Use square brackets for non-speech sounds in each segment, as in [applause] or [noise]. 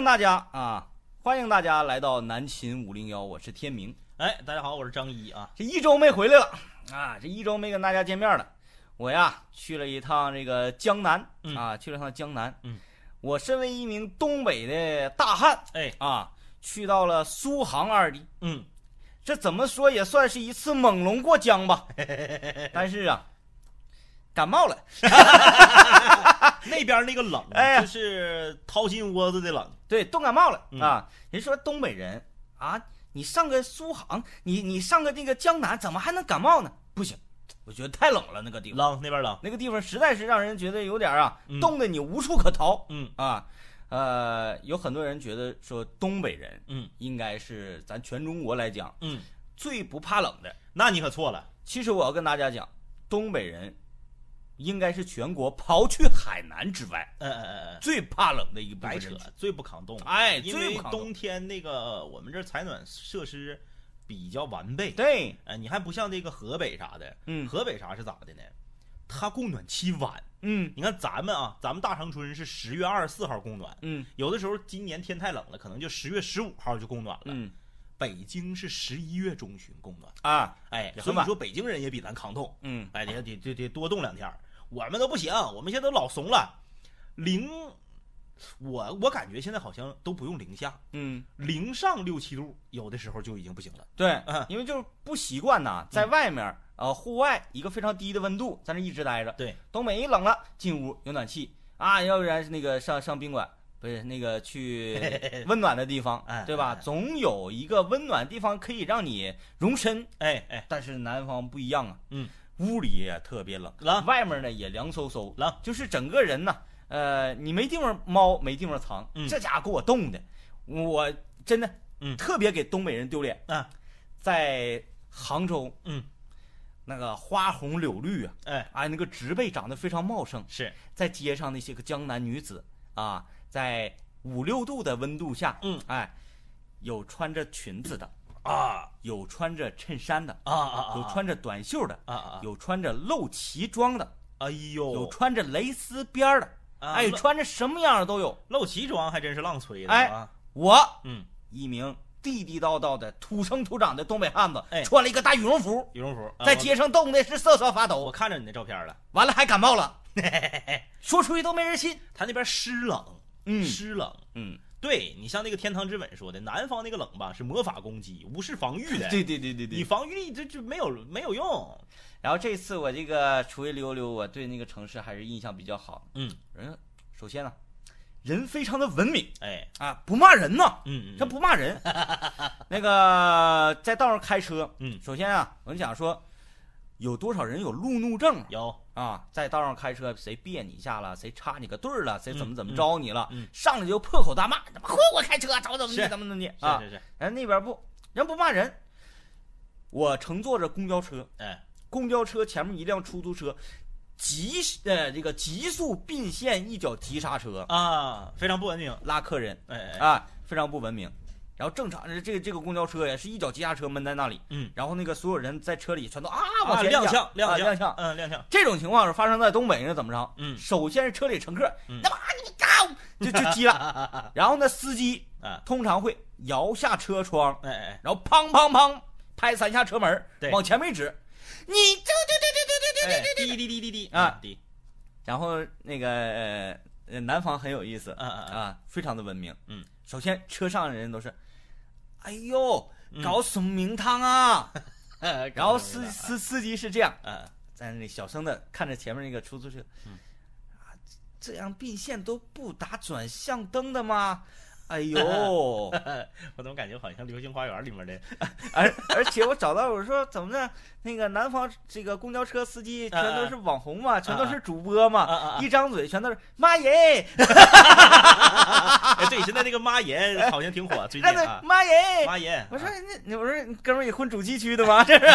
迎大家啊！欢迎大家来到南秦五零幺，我是天明。哎，大家好，我是张一啊。这一周没回来了啊，这一周没跟大家见面了。我呀去了一趟这个江南嗯啊，去了趟江南。嗯，我身为一名东北的大汉哎，啊，去到了苏杭二地。嗯，这怎么说也算是一次猛龙过江吧。[laughs] 但是啊，感冒了。[laughs] [laughs] [laughs] 那边那个冷，哎呀就是掏心窝子的冷。对，冻感冒了、嗯啊！人说东北人啊，你上个苏杭，你你上个那个江南，怎么还能感冒呢？不行，我觉得太冷了，那个地方，冷那边冷。那个地方实在是让人觉得有点啊，嗯冻得你无处可逃嗯啊。呃，有很多人觉得说东北人嗯应该是咱全中国来讲嗯，最不怕冷的。那你可错了。其实我要跟大家讲，东北人应该是全国刨去海南之外嗯嗯嗯嗯，最怕冷的一部分白扯人群。，最不抗冻。哎，因为最不抗冻冬天那个我们这儿采暖设施比较完备。对，呃，你还不像那个河北啥的。嗯河北啥是咋的呢？它供暖期晚。嗯你看咱们啊，咱们大长春是十月二十四号供暖，嗯有的时候今年天太冷了，可能就十月十五号就供暖了。嗯北京是十一月中旬供暖，啊，哎，也很晚所以说北京人也比咱抗冻，嗯哎，得得得得多冻两天儿。我们都不行，我们现在都老怂了，零，我我感觉现在好像都不用零下，嗯，零上六七度，有的时候就已经不行了。对嗯，因为就是不习惯呐，在外面呃户外一个非常低的温度，在那一直待着。对，东北一冷了，进屋有暖气啊，要不然是那个上上宾馆，不是那个去 [laughs] 温暖的地方哎，对吧哎？总有一个温暖地方可以让你容身。哎哎，但是南方不一样啊，嗯，屋里也特别冷，冷外面呢也凉飕飕，冷，就是整个人呢，呃，你没地方猫，没地方藏，嗯。这家伙给我冻的，我真的，嗯。特别给东北人丢脸。啊，在杭州，嗯，那个花红柳绿啊，哎，哎，那个植被长得非常茂盛，是，在街上那些个江南女子啊，在五六度的温度下，嗯，哎，有穿着裙子的，啊有穿着衬衫的，啊啊有穿着短袖的，啊啊，有穿着露脐装的，哎呦，有穿着蕾丝边的，哎，穿着什么样的都有。露脐装还真是浪吹的哎啊，我嗯，一名地地道道的土生土长的东北汉子，哎。穿了一个大羽绒服，羽绒服，啊在街上冻的是瑟瑟发抖。我，看着你那照片了，完了还感冒了，[laughs] 说出去都没人信。他那边湿冷，嗯。湿冷。嗯，对你像那个天堂之吻说的，南方那个冷吧是魔法攻击，无视防御的。[laughs] 对对对对对。你防御力这就没有没有用。然后这次我这个出去溜溜，我对那个城市还是印象比较好。嗯，人首先呢，人非常的文明哎，啊，不骂人呐，嗯他不骂人。[laughs] 那个在道上开车，嗯首先啊，我就想说，有多少人有路怒症啊有啊？在道上开车，谁别你一下了，谁插你个队儿了，谁怎么嗯怎么着你了，嗯嗯上来就破口大骂，怎么会我开车，怎么怎么是地，怎么怎么地啊？是是是，人那边不，人不骂人。我乘坐着公交车，哎，公交车前面一辆出租车，急呃这个急速并线，一脚急刹车，啊，非常不文明。拉客人哎哎，啊，非常不文明。然后正常这个这个公交车呀是一脚急刹车闷在那里，嗯，然后那个所有人在车里全都啊往啊，前踉仰跄踉跄啊踉跄。嗯，踉跄。这种情况是发生在东北是怎么着？嗯首先是车里乘客嗯他妈你高就就急了，[laughs] 然后呢司机啊，通常会摇下车窗，哎哎，然后砰砰砰拍三下车门对，往前面指，你这这这这这这哎，滴滴滴滴滴啊滴，然后那个呃呃南方很有意思啊啊啊，啊，非常的文明。嗯，首先车上的人都是，哎呦嗯。搞什么名堂啊？然然后司司司机是这样，啊，在那里小声的看着前面那个出租车，嗯。啊，这样并线都不打转向灯的吗？哎呦，[laughs] 我怎么感觉好像《流星花园》里面的 [laughs] 而而且我找到我说怎么呢？那个南方这个公交车司机全都是网红嘛，全都是主播嘛，一张嘴全都是妈耶，[laughs] 哎，对，现在那个妈耶好像挺火，最近妈耶。妈耶，我说啊那我说你哥们儿也混主机区的吗？这是。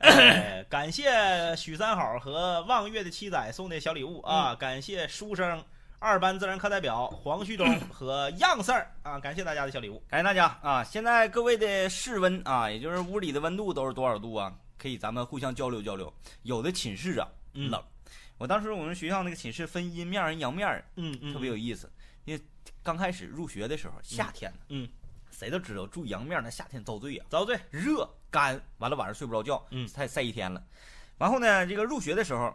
哎感谢许三好和望月的七仔送的小礼物啊！感谢书生二班自然课代表黄旭东 [clears throat] 和样 Sir 啊！感谢大家的小礼物。感谢大家啊！现在各位的室温啊，也就是屋里的温度都是多少度啊？可以咱们互相交流交流。有的寝室啊嗯冷，我当时我们学校那个寝室分阴面儿、阳面儿，嗯嗯，特别有意思。因为刚开始入学的时候，夏天呢，嗯，谁都知道住阳面那夏天遭罪呀、遭罪。热干，完了晚上睡不着觉，嗯太晒一天了。然后呢，这个入学的时候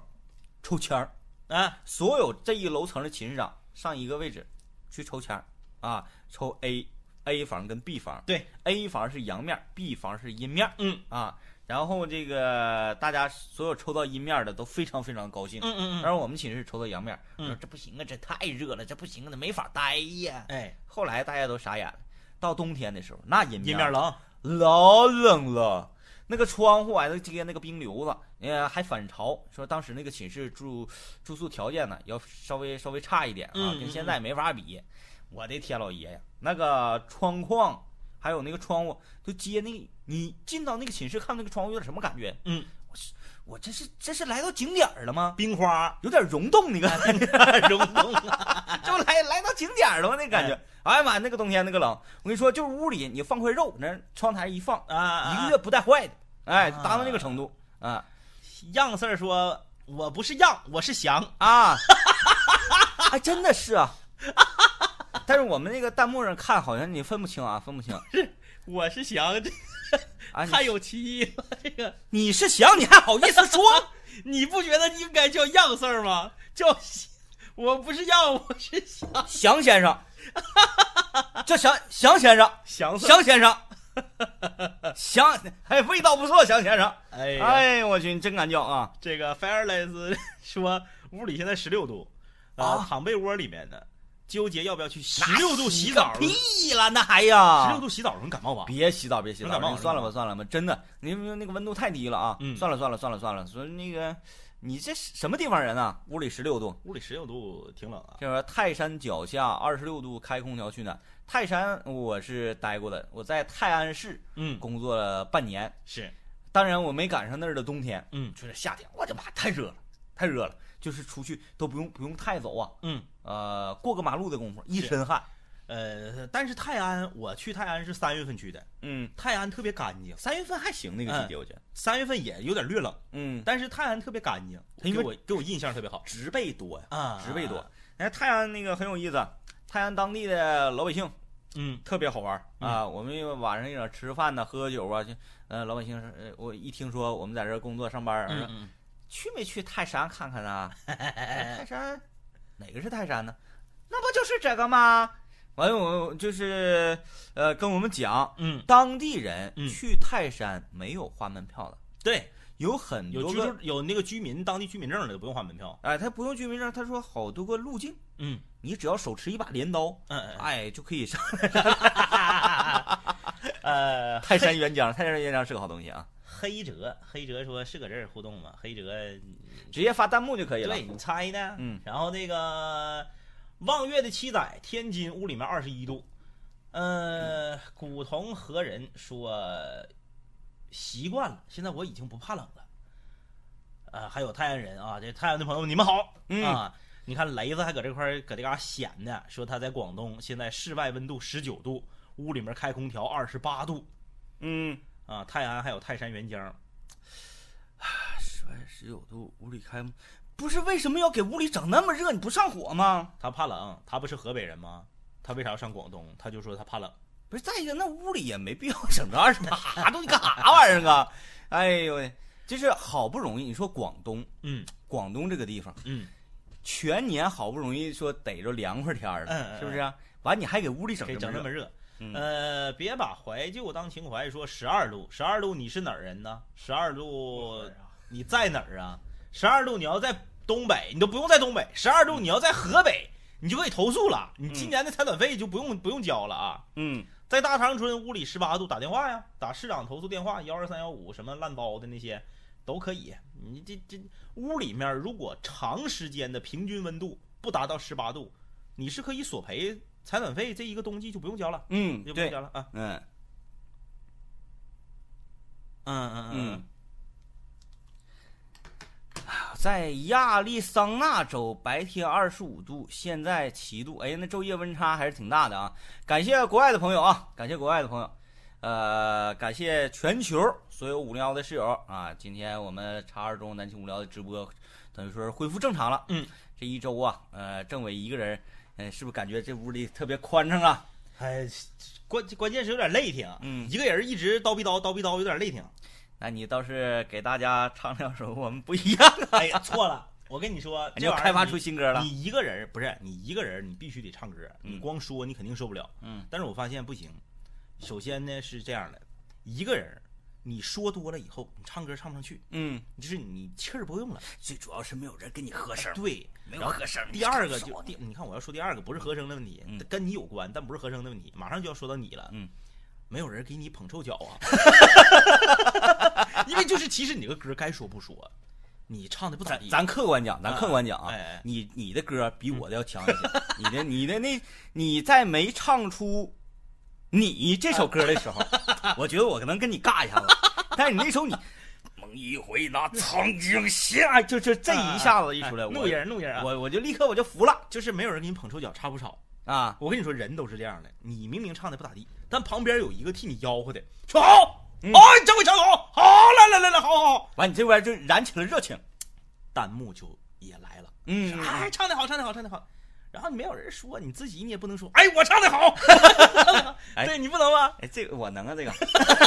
抽签儿，啊，所有这一楼层的寝室长上一个位置去抽签儿啊，抽 A A 房跟 B 房，对，A 房是阳面，B 房是阴面嗯啊。然后这个大家所有抽到阴面的都非常非常高兴，嗯嗯而我们寝室抽到阳面，嗯说这不行啊，这太热了，这不行啊，这没法待呀。哎，后来大家都傻眼了，到冬天的时候，那阴阴面冷，老冷了，那个窗户挨着接那个冰瘤子，呃，还反潮。说当时那个寝室住住宿条件呢，要稍微稍微差一点啊，嗯跟现在没法比。我的天老爷呀，那个窗框还有那个窗户都接那，你进到那个寝室看那个窗户有点什么感觉？嗯，我这是这是来到景点儿了吗？冰花有点溶洞，你看，[laughs] 溶洞啊，[laughs] 就来来到景点儿了吗？那感觉，哎呀妈，那个冬天那个冷，我跟你说，就是屋里你放块肉，那窗台一放，啊，一个月不带坏的，哎，啊达到那个程度啊样事儿说，我不是样，我是翔。啊，还 [laughs] 真的是啊。但是我们那个弹幕上看，好像你分不清啊，分不清我是翔，这啊。你太有歧义了。这个你是翔，你还好意思说？[laughs] 你不觉得应该叫样事儿吗？叫我不是样，我是翔。翔先生，这翔翔先生，翔事儿。翔先生，翔，哎，味道不错，翔先生。哎呀，哎，我去，你真敢叫啊！这个 Fireless 说屋里现在十六度，啊啊，躺被窝里面呢，纠结要不要去十六度洗澡。屁了，那还呀？十六度洗澡容易感冒吧？别洗澡，别洗澡，算了吧，算了吧，真的，你那个温度太低了啊！嗯算了，算了，算了，算了。说那个，你这什么地方人啊？屋里十六度，屋里十六度挺冷啊。这说泰山脚下二十六度，开空调取暖。泰山我是待过的，我在泰安市嗯，工作了半年，是，当然我没赶上那儿的冬天，嗯就是夏天，我的妈，太热了，太热了，就是出去都不用不用太走啊，嗯，呃，过个马路的功夫一身汗，呃，但是泰安，我去泰安是三月份去的，嗯，泰安特别干净，三月份还行那个季节，我觉得，三月份也有点略冷，嗯，但是泰安特别干净，因为给我给我印象特别好。植被多呀。啊。植被多。哎，泰安那个很有意思，泰安当地的老百姓嗯。特别好玩啊。我们晚上一点吃饭呢，喝酒啊，就呃，老百姓我一听说我们在这儿工作上班嗯嗯，去没去泰山看看呢？[laughs] 哎泰山哪个是泰山呢？那不就是这个吗？完了，我就是呃跟我们讲，嗯，当地人嗯。去泰山没有花门票的，对，有很有居住有那个居民当地居民证的不用花门票，哎，他不用居民证，他说好多个路径，嗯。你只要手持一把镰刀，嗯嗯，哎，就可以上。[laughs] 呃，泰山原浆。泰山原浆是个好东西啊，黑哲黑哲说是搁这儿互动吗？黑哲直接发弹幕就可以了。对你猜呢？嗯，然后那个望月的七仔，天津屋里面二十一度。呃，古铜何人说习惯了，现在我已经不怕冷了。呃，还有泰安人啊，这泰安的朋友你们好、嗯啊！你看雷子还搁这块儿搁这嘎显呢，说他在广东，现在室外温度十九度，屋里面开空调二十八度嗯，啊。泰安还有泰山原浆，室外十九度，屋里开，不是为什么要给屋里整那么热？你不上火吗？他怕冷，他不是河北人吗？他为啥要上广东？他就说他怕冷。不是，再一个那屋里也没必要整这二十八度，[laughs] 你干啥玩意儿啊？哎呦喂，就是好不容易，你说广东，嗯广东这个地方，嗯，全年好不容易说逮着凉快天儿了，是不是、啊？完你还给屋里整这么热。嗯呃，别把怀旧当情怀，说十二度，十二度你是哪儿人呢？十二度你在哪儿啊？十二度你要在东北，你都不用在东北，十二度你要在河北，你就可以投诉了，你今年的采暖费就不用不用交了啊。嗯，在大长春屋里十八度，打电话呀，打市长投诉电话幺二三幺五什么烂包的那些都可以。你这这屋里面如果长时间的平均温度不达到十八度，你是可以索赔采暖费，这一个冬季就不用交了，嗯，就不用，交了啊。嗯嗯嗯嗯。在亚利桑那州白天二十五度，现在七度，哎呀，那昼夜温差还是挺大的啊！感谢国外的朋友啊，感谢国外的朋友，呃，感谢全球所有五零幺的室友啊！今天我们叉二中南青无聊的直播，等于说是恢复正常了。嗯，这一周啊，呃，政委一个人，哎，是不是感觉这屋里特别宽敞啊？哎，关关键是有点累挺，嗯一个人一直叨逼叨叨逼叨，有点累挺。那你倒是给大家唱两首我们不一样的，哎呀，错了，我跟你说，你这玩意儿要开发出新歌了。你一个人不是你一个人，你必须得唱歌，你嗯光说你肯定受不了。嗯，但是我发现不行。首先呢是这样的，一个人你说多了以后，你唱歌唱不上去，嗯，就是你气儿不够用了。最主要是没有人跟你合声，对，没然后合声。第二个就第，你看我要说第二个不是和声的问题，嗯跟你有关，但不是和声的问题，马上就要说到你了。嗯，没有人给你捧臭脚啊，[laughs] 因为就是其实你这个歌该说不说，你唱的不咋地。咱咱客观讲，咱客观讲啊，哎哎你你的歌比我的要强一些。你的你的那你在没唱出你这首歌的时候，[laughs] 我觉得我可能跟你尬一下子，但是你那首你。梦一回那曾经下，就就这一下子一出来，怒人怒人啊，我我就立刻我就服了就是没有人给你捧臭脚，差不少。啊！我跟你说，人都是这样的，你明明唱的不咋地，但旁边有一个替你吆喝的，说好，嗯哎，这回唱的好，好，来来来来，好好好，完，你这边就燃起了热情，弹幕就也来了。嗯，哎，唱的好，唱的好，唱的好。然后你没有人说，你自己你也不能说，哎，我唱的好，哎 [laughs] 对你不能吗？哎，这个我能啊，这个，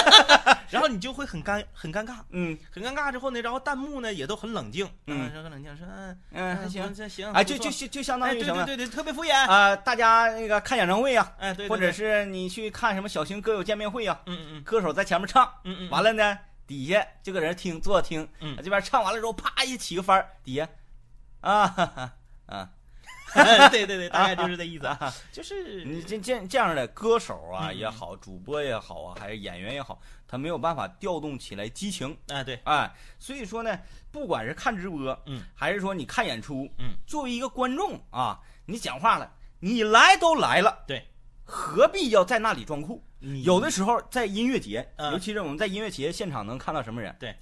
[laughs] 然后你就会很尴很尴尬，嗯。很尴尬之后呢，然后弹幕呢也都很冷静，嗯。啊很冷静说，嗯嗯，还行，这行，哎，就就就就相当哎，于什么对对对对，特别敷衍，啊？大家那个看演唱会呀，哎，对，对或者是你去看什么小型歌友见面会呀，嗯嗯歌手在前面唱，嗯嗯，完了呢，底下就搁人听坐着听，嗯。这边唱完了之后，啪一起个翻儿，底下啊哈哈啊，了，[laughs] 对对对，大概就是这意思，啊。[laughs] 就是你这这这样的歌手啊嗯也好，主播也好啊，还是演员也好，他没有办法调动起来激情，哎对，哎，所以说呢，不管是看直播，嗯，还是说你看演出，嗯，作为一个观众啊，你讲话了，你来都来了，对，何必要在那里装酷？有的时候在音乐节，嗯。尤其是我们在音乐节现场能看到什么人？对，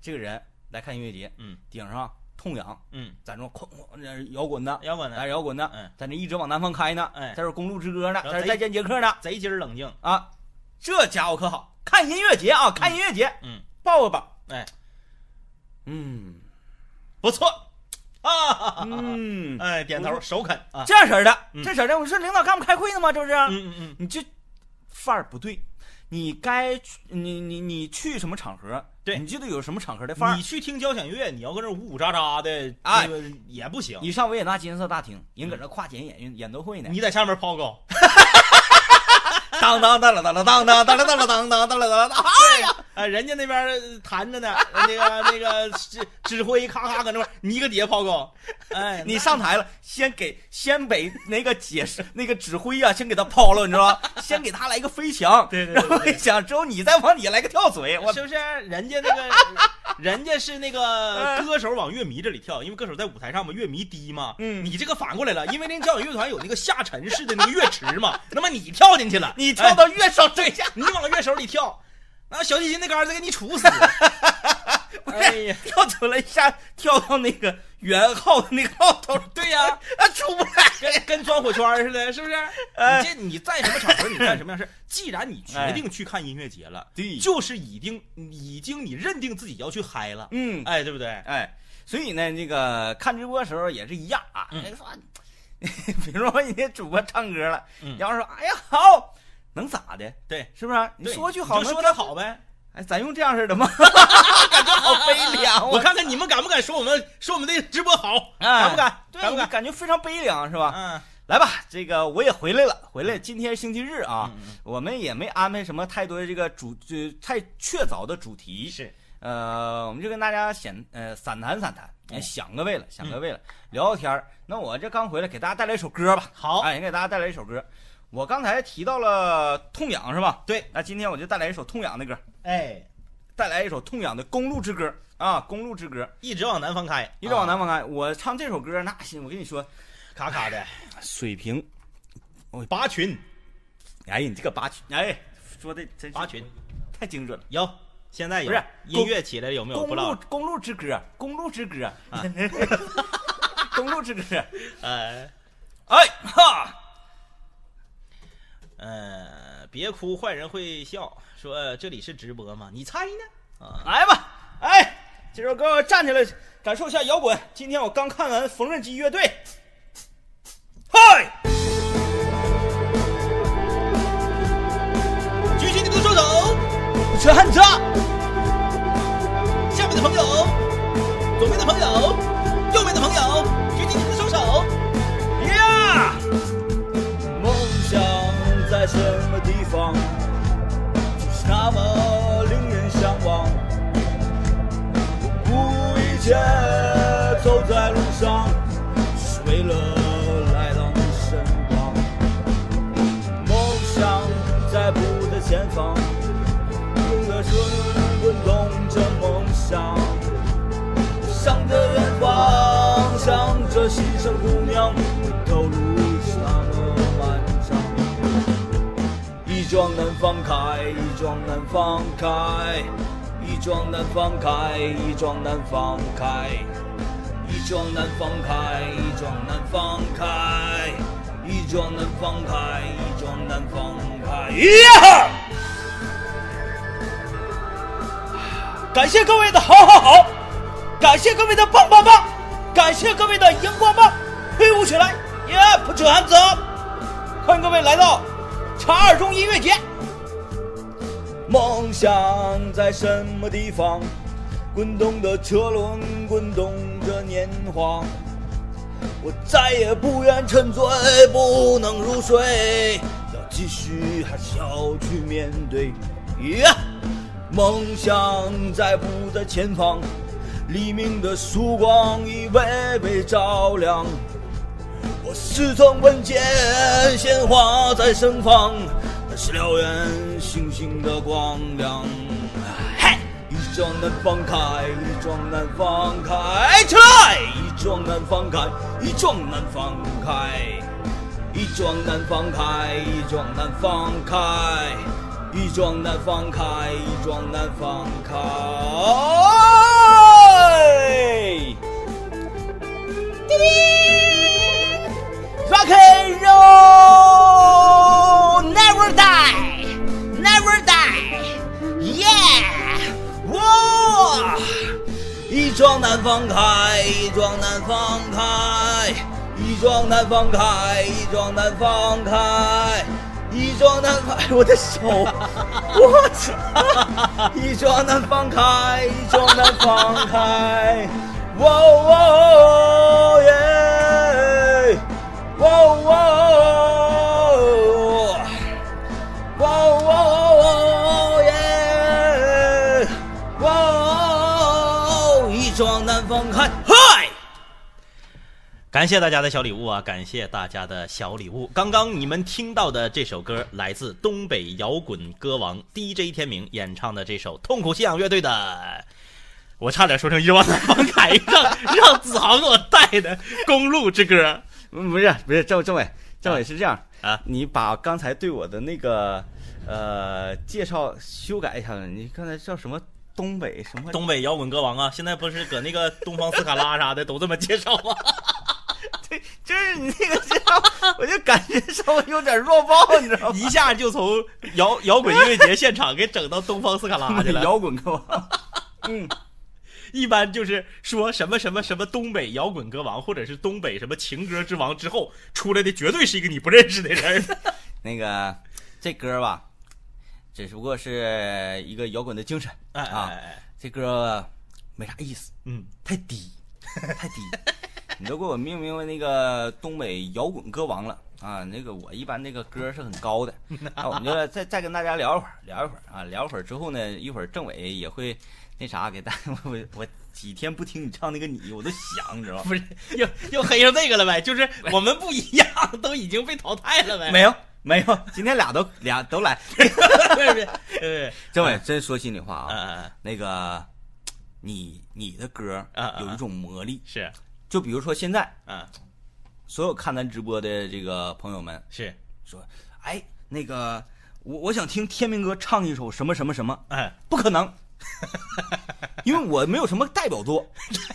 这个人来看音乐节，嗯。顶上痛痒，嗯，在那哐哐摇滚呢，要不呢在那摇滚的，嗯。在那一直往南方开呢，哎。在这公路之歌呢，在这再见杰克呢，贼鸡儿冷静，啊，这家伙可好，看音乐节啊，看音乐节，嗯，抱个抱，哎，嗯。不错，啊，嗯，[laughs] 哎，点头首肯。啊，这样式的，嗯。这式的，我说领导干不开会呢吗？这不是？嗯嗯嗯，你这范儿不对，你该去你你你去什么场合，对。你就得有什么场合的范儿？你。去听交响乐，你要搁那呜呜喳喳的，哎。那个也不行，你上维也纳金色大厅，人搁这跨年演演奏会呢，你在下面抛高，[laughs] 当当当了当了当当当了当了当当当了当当，哎呀，哎，人家那边弹着呢，那个那个指指挥咔咔搁那块，你一个底下抛高，哎，你上台了，先给先给那个解释那个指挥啊，先给他抛了，你知道吧？先给他来一个飞翔，对对对然后对对飞翔之后，你再往底下来个跳水，我是不是？人家那个，人家是那个歌手往乐迷这里跳，因为歌手在舞台上嘛，乐迷低嘛。嗯你这个反过来了，因为那交响乐团有那个下沉式的那个乐池嘛，那么你跳进去了，[laughs] 你跳到乐手对下，你往乐手里跳，那小提琴那杆儿再给你杵死。[laughs] 哎呀，跳出来一下，跳到那个圆号的那个号头，对呀、啊，出不来。跟跟钻火圈似的，是不是？哎你这你在什么场合，你干什么样事？既然你决定去看音乐节了，对就是已经已经你认定自己要去嗨了，嗯，哎，对不对？哎，所以呢，那个看直播的时候也是一样啊。嗯人说，[laughs] 比如说人家主播唱歌了，嗯然后说，哎呀好，能咋的？对，是不是？你说句好，就说他好呗。哎，咱用这样式的吗？[laughs] 感觉好悲凉，我看看你们敢不敢说我们说我们的直播好，哎敢不敢？对，敢不敢？感觉非常悲凉，是吧？嗯来吧，这个我也回来了，回来。今天星期日啊，我们也没安排什么太多的这个主，呃，太确凿的主题。是，呃，我们就跟大家闲呃散谈散谈，哎嗯想个位了，想个位了，聊聊天儿。那我这刚回来，给大家带来一首歌吧。好哎，给大家带来一首歌。我刚才提到了痛痒是吧？对，那今天我就带来一首痛痒的歌，哎，带来一首痛痒的《公路之歌》啊，《公路之歌》，一直往南方开，一直往啊南方开。我唱这首歌，那行，我跟你说，卡卡的水平，拔群哎，你这个拔群，哎，说的真是拔群太精准了。有，现在有不是音乐起来有没有？公路，公路之歌，公路之歌，啊 [laughs] 公路之歌，[laughs] 哎哎哈，呃，别哭，坏人会笑。说这里是直播吗？你猜呢？啊，来吧，哎，这首歌站起来感受一下摇滚。今天我刚看完《缝纫机乐队》，嗨！举起你们的双手，扯汗。下面的朋友，左边的朋友，右边的朋友，举起你们的双手，Yeah！什么地方，总是那么令人向往。不顾一切走在路上，只是为了来到你身旁。梦想在不的前方，用的是滚动着梦想，向着远方，向着西城姑娘。桩难放开，一桩难放开，一桩难放开，一桩难放开，一桩难放开，一桩难放开，一桩难放开，一桩难放开。感谢各位的好好好，感谢各位的棒棒棒，感谢各位的荧光棒，挥舞起来，耶，put your hands up！欢迎各位来到茶二中音乐节。梦想在什么地方？滚动的车轮，滚动着年华。我再也不愿沉醉，不能入睡，要继续还是要去面对？呀！梦想在不在前方？黎明的曙光已微微照亮。我似曾闻见鲜花在盛放，那是燎原星星的光亮。嘿，一桩难放开，一桩难放开，起来！一桩难放开，一桩难放开，一桩难放开，一桩难放开。一桩难放开，一桩难放开。Rock and roll, never die, never die, yeah！哇！一桩难放开，一桩难放开，一桩难放开，一桩难放开。一桩难放，我的手，我操！一桩难放开，一桩难放开，哇哇耶，哇哦哇，哇哇耶，哇哦！一桩难放开，嗨！感谢大家的小礼物啊！感谢大家的小礼物。刚刚你们听到的这首歌来自东北摇滚歌王 DJ 天明演唱的这首痛苦信仰乐队的，我差点说成一万难放开，让让子豪给我带的《公路之歌》。嗯，不是不是，政政委，政委是这样啊，你把刚才对我的那个呃介绍修改一下，你刚才叫什么？东北什么？东北摇滚歌王啊！现在不是搁那个东方斯卡拉啥的都这么介绍吗？[laughs] 对，就是你那个介绍，我就感觉稍微有点弱爆，你知道吗？一下就从摇摇滚音乐节现场给整到东方斯卡拉去了。[laughs] 摇滚歌王，嗯，一般就是说什么什么什么东北摇滚歌王，或者是东北什么情歌之王之后出来的，绝对是一个你不认识的人。[laughs] 那个这歌吧。只不过是一个摇滚的精神啊！这歌没啥意思，嗯，太低，太低。[laughs] 你都给我命名为那个东北摇滚歌王了啊！那个我一般那个歌是很高的。那我们就再再跟大家聊一会儿，聊一会儿啊，聊一会儿之后呢，一会儿政委也会那啥给大我我几天不听你唱那个你，我都想，你知道吗？不是又又黑上这个了呗？就是我们不一样，都已经被淘汰了呗？没有。没有，今天俩都俩都来。[laughs] 对，政委 [laughs] 真说心里话啊，那个，你你的歌有一种魔力，是，就比如说现在，嗯，所有看咱直播的这个朋友们是说，哎，那个我我想听天明哥唱一首什么什么什么，哎，不可能，[laughs] 因为我没有什么代表作，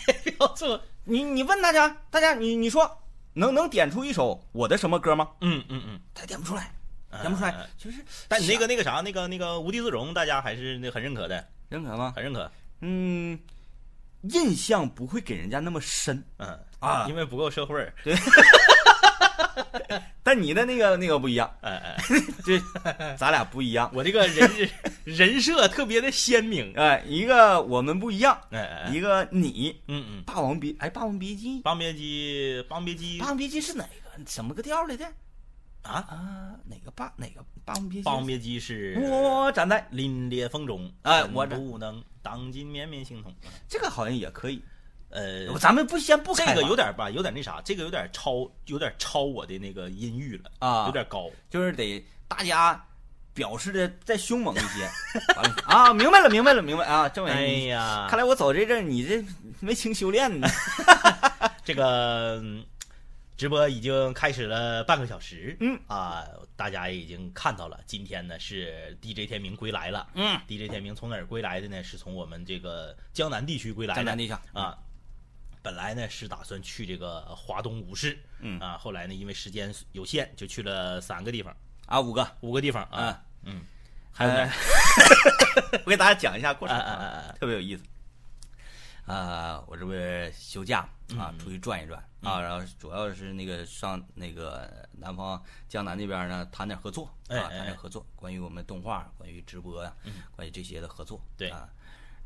代表作，你你问大家，大家你你说。能能点出一首我的什么歌吗？嗯嗯嗯，他点不出来，点不出来。就是，但你那个那个啥，那个那个无地自容，大家还是那很认可的，认可吗？很认可。嗯，印象不会给人家那么深。嗯啊，因为不够社会。对。[laughs] [laughs] 但你的那个那个不一样，哎哎，[laughs] 这咱俩不一样。我这个人人设特别的鲜明，哎，一个我们不一样，哎哎，一个你，嗯嗯，霸王别，哎，霸王别姬，霸王别姬，霸王别姬，霸王别姬是哪个？什么个调来的？啊？啊，哪个霸哪个霸王别姬？霸王别姬是我站在凛冽风中，哎，我不能当今绵绵心痛。这个好像也可以。呃，咱们不先不这个有点吧，有点那啥，这个有点超，有点超我的那个音域了啊，有点高，就是得大家表示的再凶猛一些啊！明白了，明白了，明白啊！政委，哎呀，看来我走这阵你这没轻修炼呢。[laughs] 这个直播已经开始了半个小时，嗯啊，大家也已经看到了，今天呢是 DJ 天明归来了。嗯，DJ 天明从哪儿归来的呢？是从我们这个江南地区归来的。江南地区啊，本来呢是打算去这个华东五市，嗯啊，后来呢因为时间有限，就去了三个地方，啊，五个，五个地方啊，嗯，还还有哪儿？我给大家讲一下过程啊特别有意思。啊，我这不是休假啊，出去转一转啊，然后主要是那个上那个南方江南那边呢，谈点合作啊，谈点合作，关于我们动画、关于直播呀，关于这些的合作。对啊，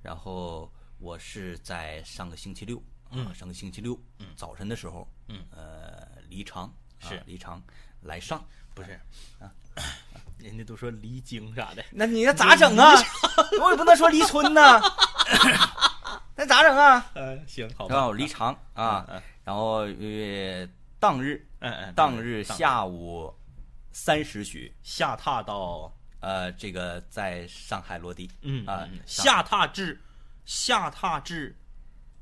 然后我是在上个星期六啊，上个星期六早晨的时候，嗯，呃，离场啊是。离长来上，不是。啊，[coughs] 人家都说离京啥的，那你那咋整啊？我也不能说离村呐，[laughs] 那咋整啊？嗯，行，好然后离长啊嗯，然后呃当日嗯嗯，当日下午三时许，下榻到呃，这个在上海落地。嗯啊嗯下榻至下榻至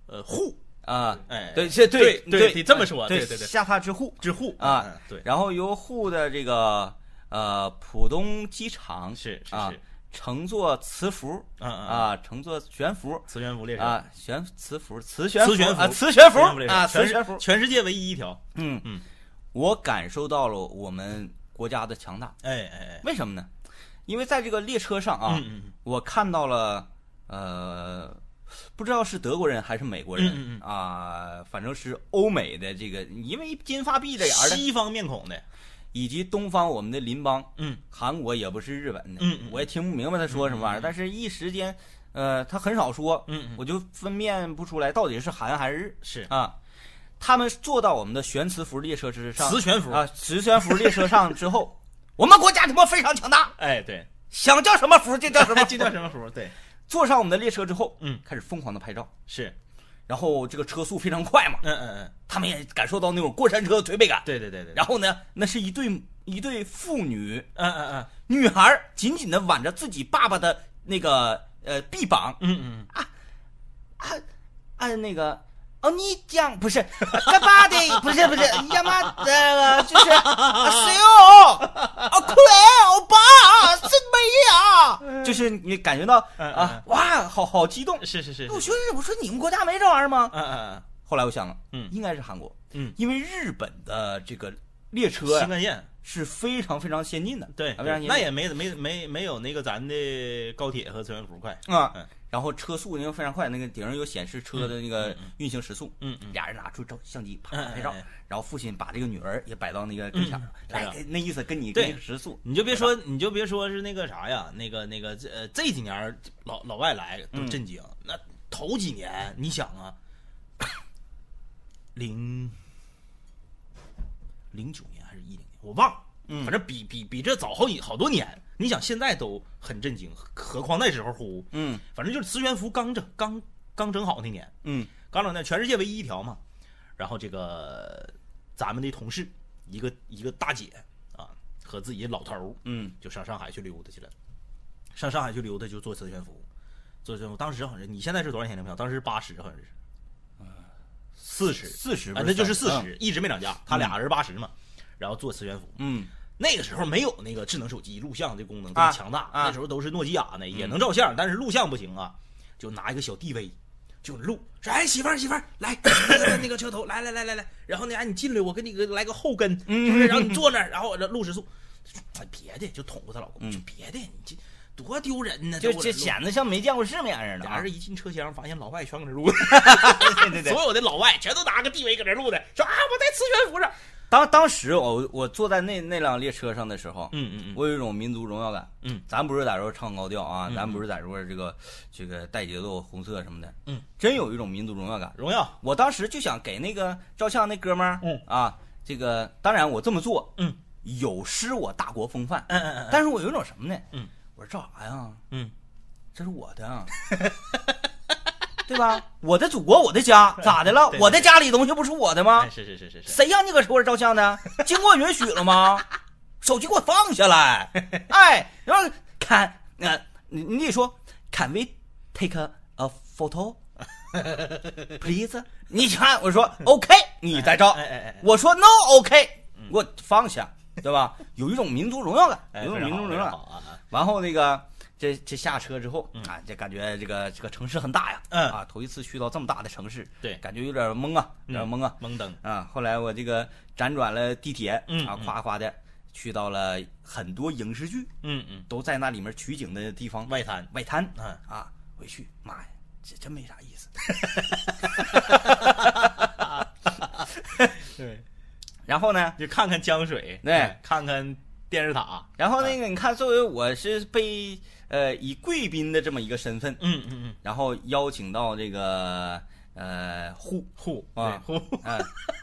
呃沪啊，哎对，这对对你这么说对对对对。下榻之户之户啊嗯对。然后由沪的这个呃浦东机场啊是是是，乘坐磁浮嗯嗯啊，乘坐悬浮磁悬浮列车啊，悬磁浮磁悬磁悬浮啊，磁悬浮磁悬浮啊，全磁悬浮，全世界唯一一条，嗯嗯，我感受到了我们国家的强大，哎哎哎，为什么呢？因为在这个列车上啊，我看到了呃，不知道是德国人还是美国人、嗯嗯啊，反正是欧美的这个，因为金发碧的，西方面孔的，以及东方我们的邻邦，嗯。韩国也不是日本的，嗯嗯我也听不明白他说什么玩意儿，但是一时间，呃，他很少说，嗯嗯。我就分辨不出来到底是韩还是日是。啊。他们坐到我们的悬磁浮列车之上，磁悬浮。啊，磁悬浮列车上之后，[laughs] 我们国家他妈非常强大，哎对，想叫什么符就叫什么符，[laughs] 这叫什么符？对，坐上我们的列车之后，嗯。开始疯狂的拍照，是，然后这个车速非常快嘛，嗯嗯嗯，他们也感受到那种过山车的推背感。对对对对，然后呢，那是一对一对父女，嗯嗯嗯。女孩紧紧的挽着自己爸爸的那个呃臂膀，嗯嗯，啊啊那个。哦，你讲不是干巴的，不是 [laughs] 不是，呀妈的，就是啊谁哦，啊快，欧巴，真美呀？就是你感觉到嗯嗯啊，哇，好好激动。是是是，我说我说你们国家没这玩意儿吗？嗯嗯后来我想了，嗯应该是韩国，嗯因为日本的这个列嗯，车新干线。是非常非常先进的，对，那也没没没没有那个咱的高铁和磁悬浮快。啊嗯，然后车速因为非常快，那个顶上有显示车的那个运行时速，嗯嗯。俩人拿出照相机啪嗯拍照然后父亲把这个女儿也摆到那个跟前儿嗯，来那意思跟你对跟你时速，你就别说，你就别说是那个啥呀，那个那个这呃这几年老老外来都嗯震惊，那头几年你想啊，[coughs] 零零九年还是一零年，我忘了，嗯。反正比比比这早好几好多年。你想现在都很震惊，何况那时候乎，嗯反正就是磁悬浮刚整刚刚整好那年，嗯刚整那全世界唯一一条嘛。然后这个咱们的同事一个一个大姐啊，和自己的老头儿嗯就上上海去溜达去了。上上海去溜达就坐磁悬浮，坐磁悬浮。当时好像是你现在是多少钱的票？当时是八十，好像是，四十四十啊，那就是四嗯十，一直没涨价。他俩人八十嘛，然后坐磁悬浮。嗯那个时候没有那个智能手机录像这功能这啊么强大，啊那时候都是诺基亚呢，也能照相，但是录像不行啊，就拿一个小 DV 就录，说哎媳妇儿媳妇儿来那个那个车头来来来来来，然后呢哎你进来我给你个来个后跟，是不是？然后你坐那儿，然后我这录时速，哎别的就捅咕她老公，就别的你这多丢人呢，就这都搁这录显得像没见过世面似的啊俩人。一进车厢，发现老外全搁这录，[laughs] 对对对，所有的老外全都拿个 DV 搁这录的，说啊我在磁悬浮上，当当时我我坐在那那辆列车上的时候，嗯嗯嗯我有一种民族荣耀感。嗯，咱不是在这唱高调啊，嗯咱不是在这儿这个这个带节奏、红色什么的，嗯，真有一种民族荣耀感。荣耀，我当时就想给那个照相那哥们儿，嗯啊，这个当然我这么做，嗯，有失我大国风范，嗯嗯嗯但是我有一种什么呢？嗯，我说照啥呀？嗯。这是我的啊，[laughs] 对吧？我的祖国，我的家，[laughs] 咋的了？我的家里东西不是我的吗哎，？是是是是是，谁让你搁车上照相的？经过允许了吗？[laughs] 手机给我放下来！哎，然后看，呃，你你得说，Can we take a, photo, please？你看，我说 OK，你再照我说 No OK，给我放下，对吧？有一种民族荣耀感，哎，有一种民族荣耀感。然后那个这这下车之后嗯啊，这感觉这个这个城市很大呀，嗯啊，头一次去到这么大的城市，对感觉有点懵啊，有点嗯懵啊。蒙灯，啊，后来我这个辗转了地铁，啊，嗯啊夸夸的去到了很多影视剧嗯嗯，都在那里面取景的地方，外滩，外滩嗯，啊，回去，妈呀，这真没啥意思。[laughs] [laughs] 对，然后呢，就看看江水，对哎看看电视塔，然后那个你看，作为我是被呃以贵宾的这么一个身份，嗯嗯嗯，然后邀请到这个呃户。户啊。对户，啊，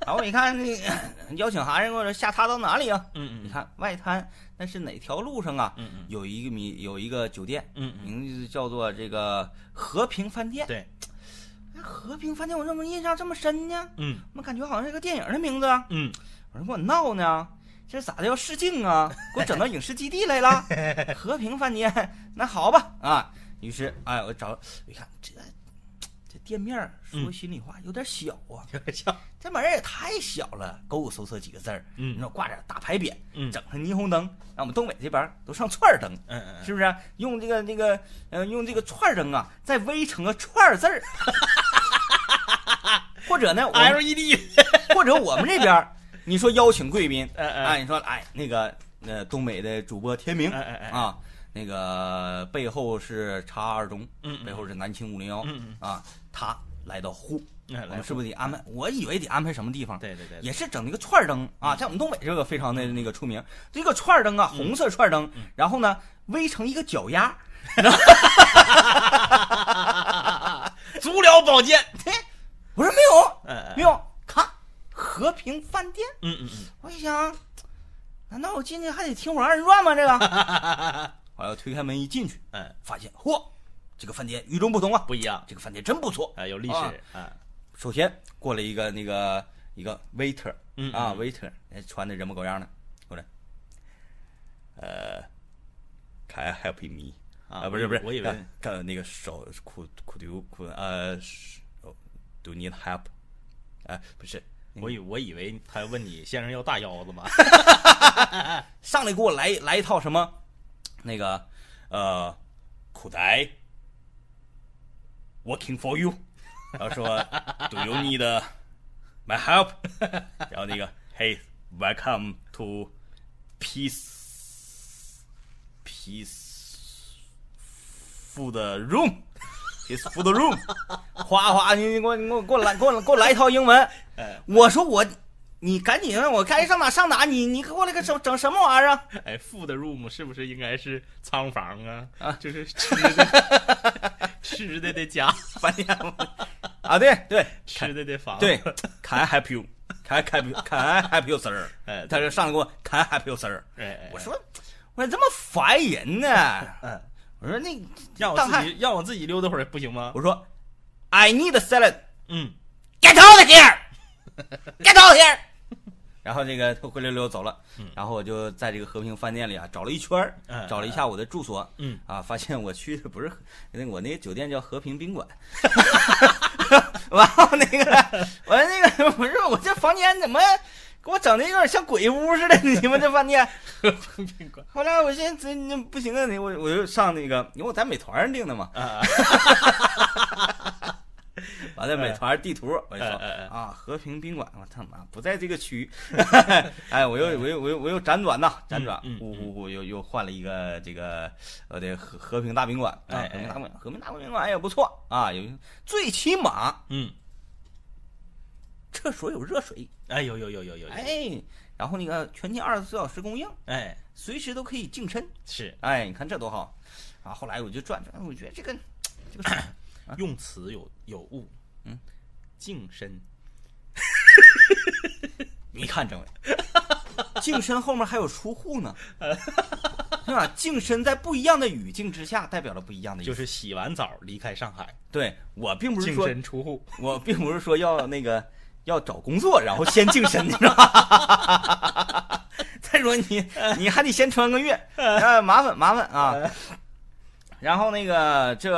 然后你看那个邀请函，我说下榻到哪里啊？嗯嗯你看外滩那是哪条路上啊？嗯嗯。有一个米有一个酒店，嗯嗯，名字叫做这个和平饭店。对，哎和平饭店我怎么印象这么深呢？嗯。我感觉好像是个电影的名字啊。嗯，我说给我闹呢，这咋的？要试镜啊？[laughs] 给我整到影视基地来了？[laughs] 和平饭店，那好吧。啊。于是哎，我找我一看这这店面儿，说嗯。心里话有点小啊，有点小，这门儿也太小了，勾勾搜搜几个字儿，你嗯说挂点大牌匾，嗯。整上霓虹灯，让我们东北这边都上串儿灯，嗯嗯，是不是？用这个那个呃，用这个串儿灯啊，再围成个串儿字儿，[laughs] 或者呢，LED，或者我们这边儿，你说邀请贵宾，哎哎。哎，你说哎那个呃东北的主播天明哎哎哎，啊，那个背后是叉二中，嗯嗯。背后是南青五零幺嗯啊，他来到沪，我们是不是得安排？我以为得安排什么地方？对对对，也是整那个串灯啊，在我们东北这个非常的那个出名。这个串灯啊，红色串灯，然后呢围成一个脚丫，[laughs] 足疗保健，[laughs] 我说没有嗯没有，看和平饭店，嗯嗯嗯我一想，难道我进去还得听会儿二人转吗？这个，[laughs] 我要推开门一进去，嗯，发现嚯，这个饭店与众不同啊，不一样，这个饭店真不错。啊，有历啊史啊，首先过来一个那个一个 waiter 嗯啊嗯，waiter 哎穿的人模狗样的过来，呃，Can I help me？啊不是不是，我以为呃看那个手 could could you could 呃，do need help？哎，不是，我以我以为他问你先生要大腰子吗？上来给我来来一套什么那个呃，could I working for you？然后说 do you need my help？然后那个 Hey welcome to peace peace food room peace food room，哗哗你你给我你给我给我来给我给我来一套英文。哎我说我。你赶紧，我该上哪上哪，你你给我来个整整什么玩意儿啊？哎，food room 是不是应该是仓房啊？啊就是吃的 [laughs] 吃的的家，饭店啊，对对吃的的房。对，，Can I help you? Can I help you? Can I help you, sir？[laughs] 哎，他就上来给我 Can I help you, sir？哎哎，我说我咋这么烦人呢？嗯，我说那让我自己让我自己溜达会儿不行吗？我说 I need a salad. 嗯 Get out of here! [laughs] Get out of here! 然后这个他灰溜溜走了，然后我就在这个和平饭店里啊找了一圈找了一下我的住所，嗯啊，发现我去的不是那个我那个酒店叫和平宾馆，[laughs] 然后那个我那个我说我这房间怎么给我整的有点像鬼屋似的？[laughs] 你们这饭店？宾 [laughs] 馆后来我寻思这不行啊，你我我就上那个，因为我在美团上订的嘛，啊，[laughs] 完了美团地图我就说哎哎哎。啊和平宾馆，我他妈不在这个区，哎，我又我又我又我又辗转呐，辗转。嗯嗯，呼呼呼又又换了一个这个呃的和和平大宾馆。啊，哎。和平大宾馆，和平大宾馆也不错啊，有最起码嗯，厕所有热水，哎，有有有有有，有，哎，然后那个全天二十四小时供应，哎，随时都可以净身，是。哎，你看这多好。啊！后来我就转转，我觉得这个这个 [coughs] 用词有有误，嗯，净身，[laughs] 你看政委，净身后面还有出户呢，[laughs] 是吧？净身在不一样的语境之下，代表了不一样的意思。就是洗完澡离开上海，对我并不是净说，身出户，我并不是说要那个要找工作，然后先净身，你知道吧？[laughs] 再说你你还得先穿个月，呃，麻烦麻烦啊。然后那个这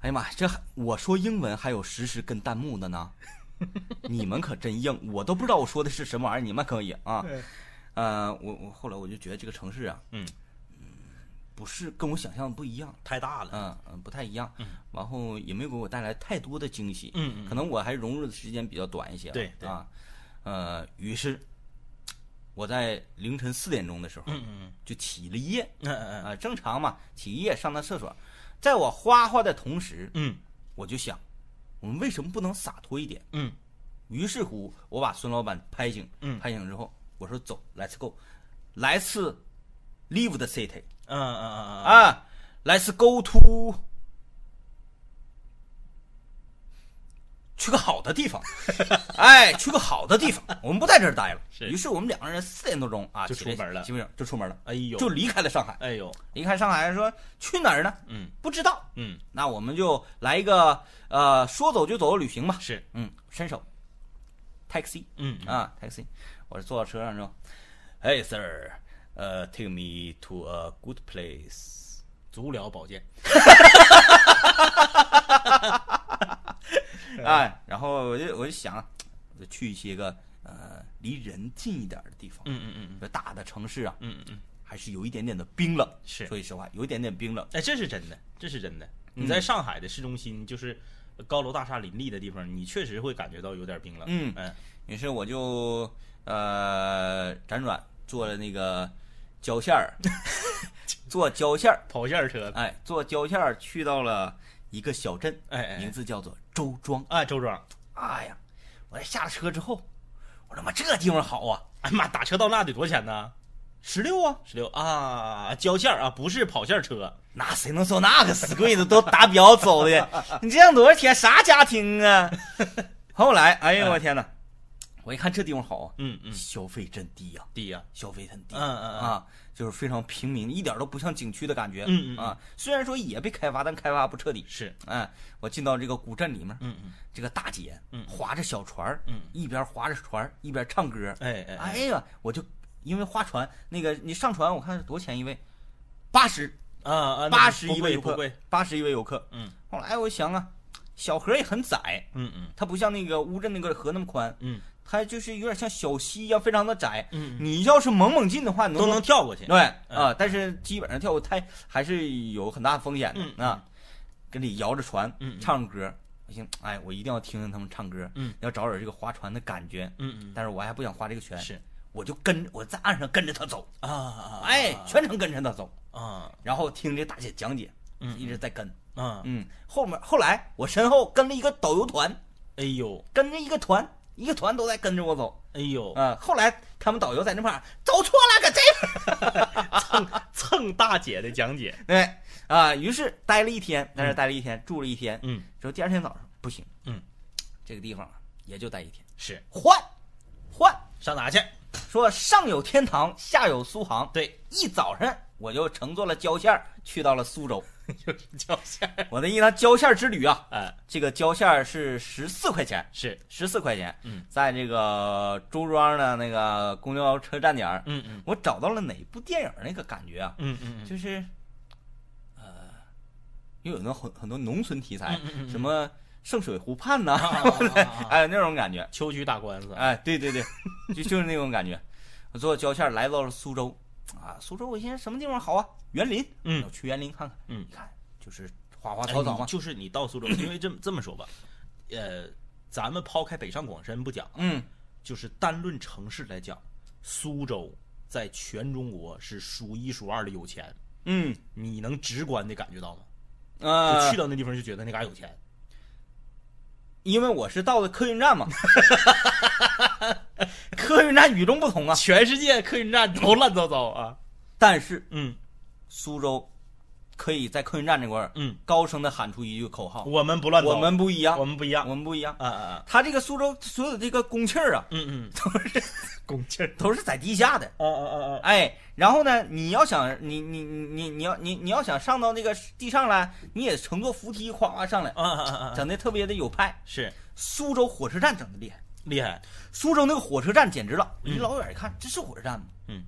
哎呀妈呀，这我说英文还有实时跟弹幕的呢，[laughs] 你们可真硬，我都不知道我说的是什么玩意儿，你们可以啊。呃，我我后来我就觉得这个城市啊，嗯不是跟我想象的不一样，太大了。嗯嗯，不太一样。嗯。然后也没有给我带来太多的惊喜，嗯嗯。可能我还融入的时间比较短一些。对对。啊，呃，于是我在凌晨四点钟的时候嗯嗯。就起了夜，嗯嗯啊，正常嘛，起夜上趟厕所，在我哗哗的同时，嗯。我就想，我们为什么不能洒脱一点？嗯。于是乎，我把孙老板拍醒，嗯。拍醒之后，我说走，Let's go，来次 leave the city 嗯嗯嗯嗯。啊，Let's go to，去个好的地方，[laughs] 哎，去个好的地方，我们不在这儿待了。是。于是我们两个人四点多钟啊就出门了。基本上就出门了，哎呦，就离开了上海。哎呦，离开上海说去哪儿呢？嗯。不知道。嗯。那我们就来一个呃说走就走的旅行吧。是，嗯，伸手，taxi。嗯。啊，taxi。我是坐到车上之后，Hey sir，呃、t a k e me to a good place。足疗保健。哎，然后我就我就想，我就去一些个呃离人近一点的地方。嗯嗯嗯这大的城市啊，嗯嗯嗯，还是有一点点的冰冷。是说句实话，有一点点冰冷。哎，这是真的，这是真的。你嗯在上海的市中心，就是高楼大厦林立的地方，你确实会感觉到有点冰冷。嗯嗯于是我就呃辗转做了那个郊线儿，[laughs] 坐郊线儿，跑线车。哎，坐郊线儿去到了一个小镇，哎哎名字叫做周庄。哎，周庄。哎呀，我在下了车之后，我他妈这地方好啊，哎妈，打车到那得多少钱呢？十六啊，十六啊，交线儿啊，不是跑线车。那谁能坐那个死贵的都打表走的？[laughs] 你这样多少钱？啥家庭啊？[laughs] 后来，哎呦我天哪！我一看这地方好啊，嗯嗯，消费真低呀、低呀。消费很低，嗯嗯嗯啊，就是非常平民，一点都不像景区的感觉，嗯嗯嗯啊，虽然说也被开发，但开发不彻底。是。哎，我进到这个古镇里面，嗯嗯这个大姐，嗯划着小船嗯一边划着船一边唱歌，哎哎哎呀，我就因为划船那个你上船，我看是多少钱一位？八十，啊啊，八十一位游客八十一位游客。嗯后来我想啊，小河也很窄，嗯嗯它不像那个乌镇那个河那么宽，嗯它就是有点像小溪一样，非常的窄。嗯，你要是猛猛进的话，你都能跳过去。对嗯啊，但是基本上跳太还是有很大的风险嗯的啊。跟里摇着船唱歌，我寻哎，我一定要听听他们唱歌，嗯，要找点这个划船的感觉。嗯嗯但是我还不想划这个船，是我就跟我在岸上跟着他走，啊啊，哎，全程跟着他走，啊然后听这大姐讲解，嗯一直在跟。啊，嗯，后面后来我身后跟了一个导游团，哎呦跟着一个团，一个团都在跟着我走。哎呦，啊，后来他们导游在那块儿走错了，搁这蹭蹭大姐的讲解。[laughs] 对啊，于是待了一天，在这待了一天，住了一天。嗯，之后第二天早上不行，嗯，这个地方啊也就待一天，是换换，上哪去？说上有天堂，下有苏杭。对，一早上我就乘坐了郊线去到了苏州。[laughs] 就是交线。我的一趟郊线之旅啊，哎，这个郊线是十四块钱，是，十四块钱。嗯，在这个周庄的那个公交车站点儿，嗯嗯我找到了哪部电影那个感觉啊？嗯嗯嗯，就是，呃，因为有那很很多农村题材，什么圣水湖畔呐、啊啊啊啊 [laughs] 哎，那种感觉，秋菊打官司。哎，对对对，就就是那种感觉。我坐郊线来到了苏州，啊，苏州我寻思什么地方好啊？园林，嗯我去园林看看。嗯你看就是花花哎草草就是你到苏州，因为这么这么说吧，呃，咱们抛开北上广深不讲，嗯，就是单论城市来讲，苏州在全中国是数一数二的有钱，嗯，你能直观的感觉到吗？呃就去，到那地方就觉得那嘎有钱。因为我是到的客运站嘛，[laughs] 客运站与众不同啊。全世界客运站都乱糟糟啊。但是嗯苏州可以在客运站这块儿嗯，高声的喊出一句口号：我们不乱，我们不一样，我们不一样。我们不一样。啊啊啊！他这个苏州所有的这个公气儿啊，嗯嗯，都是公气儿。都是在地下的。啊啊啊啊！哎，然后呢，你要想你你你你你要你你要想上到那个地上来，你也乘坐扶梯夸夸上来，啊啊啊啊！整的特别的有派。是苏州火车站整的厉害，厉害。苏州那个火车站简直了，嗯你老远一看，这是火车站吗？嗯，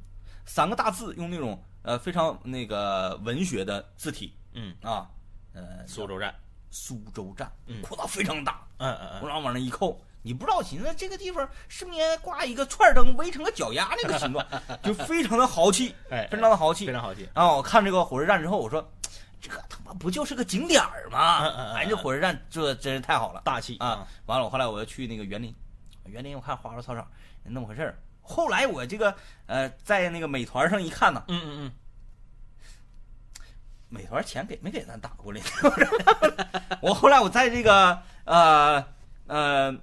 三个大字用那种呃非常那个文学的字体嗯，啊，呃，苏州站。苏州站，嗯扩大非常大，嗯嗯嗯，我然后往那一扣，你不知道寻思这个地方是不是应该挂一个串灯围成个脚丫那个形状，[laughs] 就非常的豪气，哎，非常的豪气非。常豪气。然后我看这个火车站之后，我说这他妈不就是个景点儿吗？哎，这火车站这真是太好了大气啊！！完了，我后来我又去那个园林，园林我看花花草草那么回事儿。后来我这个呃，在那个美团上一看呢，嗯嗯嗯美团钱给没给咱打过来？[laughs] 我后来我在这个呃呃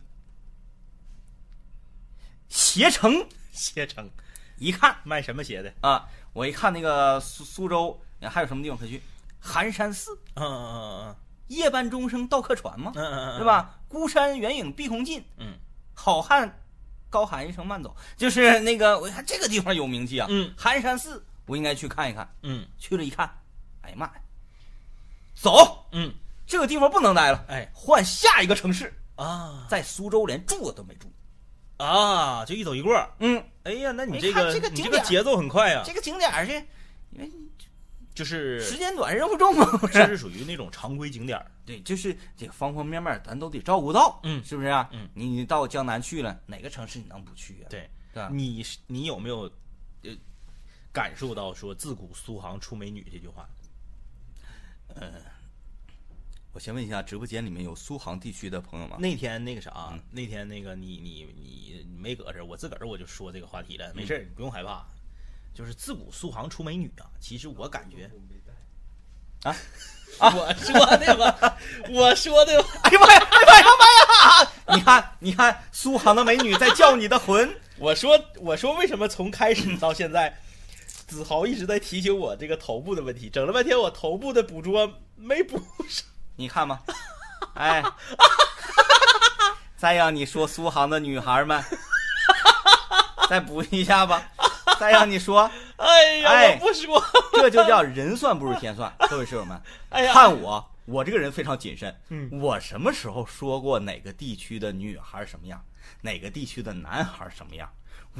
携程嗯，携程一看卖什么鞋的？啊，我一看那个苏苏州还有什么地方可去？寒山寺，嗯嗯嗯嗯夜半钟声到客船嘛嗯，嗯嗯，对？吧？孤山远影碧空尽，嗯好汉高喊一声慢走，就是那个我看这个地方有名气啊，嗯。寒山寺，我应该去看一看。嗯。去了一看，哎呀妈呀，走，嗯，这个地方不能待了，哎。换下一个城市，啊。在苏州连住都没住。啊，就一走一过。嗯，哎呀，那你这个这个你这个节奏很快呀，这个景点儿是，因为就是时间短任务重嘛，[laughs] 这是属于那种常规景点儿。对，就是这个方方面面咱都得照顾到，嗯是不是啊？嗯你你到江南去了，哪个城市你能不去啊？对，吧？你你有没有呃感受到说自古苏杭出美女这句话？嗯我先问一下，直播间里面有苏杭地区的朋友吗？那天那个啥，那天那个你你你没搁这，我自个儿我就说这个话题了，没事儿，你不用害怕。就是自古苏杭出美女啊，其实我感觉啊 [laughs] 啊，我说的吧，我说的吧，哎呀妈呀！哎呀妈呀！你看，你看，苏杭的美女在叫你的魂。[laughs] 我说我说为什么从开始到现在，子豪一直在提醒我这个头部的问题，整了半天我头部的捕捉没捕上。你看吧，哎，[laughs] 再让你说苏杭的女孩们，再补一下吧，[laughs] 再让你说，[laughs] 哎呀，哎我不说，[laughs] 这就叫人算不如天算。各位室友们，哎呀，看我，我这个人非常谨慎。嗯我什么时候说过哪个地区的女孩什么样，哪个地区的男孩什么样？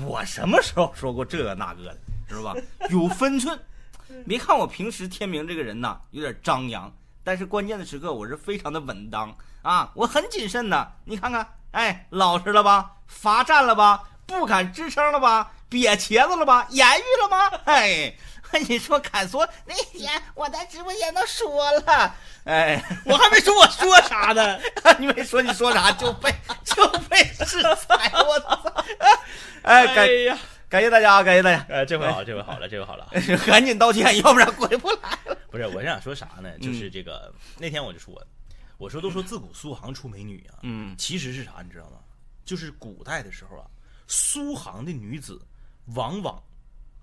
我什么时候说过这个那个的，知道吧？有分寸。别看我平时天明这个人呐，有点张扬，但是关键的时刻我是非常的稳当啊，我很谨慎的。你看看，哎，老实了吧？罚站了吧？不敢吱声了吧？瘪茄子了吧？言语了吗？哎，[laughs] 你说敢说那天我在直播间都说了，哎，我还没说我说啥呢。[laughs] 你没说你说啥就被 [laughs] 就被制裁，我操！哎，哎感呀，感谢大家啊，感谢大家，呃，这回好，这回好了，这回好了。赶紧道歉，要不然回不来了。不是，我是想说啥呢？嗯就是这个、那天我就说，我说都说自古苏杭出美女啊，嗯其实是啥你知道吗？就是古代的时候啊，苏杭的女子往往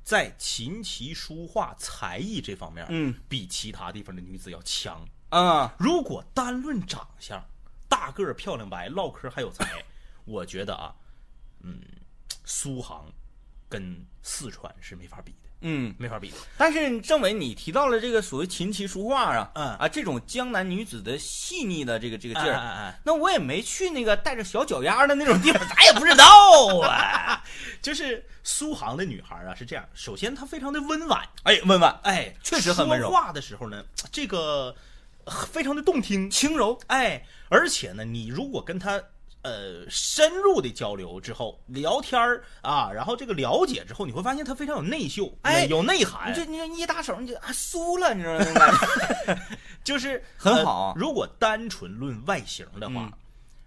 在琴棋书画才艺这方面，嗯。比其他地方的女子要强。啊，如果单论长相，大个儿、漂亮白、唠嗑还有才，[laughs] 我觉得啊，嗯，苏杭跟四川是没法比的，嗯，没法比。但是政委，你提到了这个所谓琴棋书画啊，嗯。啊，这种江南女子的细腻的这个这个劲儿，哎哎哎那我也没去那个带着小脚丫的那种地方，[laughs] 咱也不知道啊。[laughs] 就是苏杭的女孩啊，是这样，首先她非常的温婉，哎，温婉，哎，确实很温柔。说话的时候呢，这个呃非常的动听，轻柔，哎，而且呢，你如果跟她呃深入的交流之后，聊天儿啊，然后这个了解之后，你会发现他非常有内秀，哎有内涵，你这你这一搭手，你就啊酥了，你知道那种感觉。[laughs] 就是很好呃如果单纯论外形的话，嗯。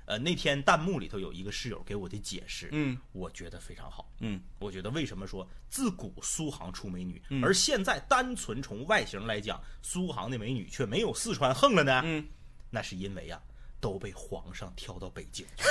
呃，那天弹幕里头有一个室友给我的解释，嗯。我觉得非常好。嗯。我觉得为什么说自古苏杭出美女，嗯。而现在单纯从外形来讲，苏杭的美女却没有四川横了呢？嗯，那是因为啊，都被皇上挑到北京去。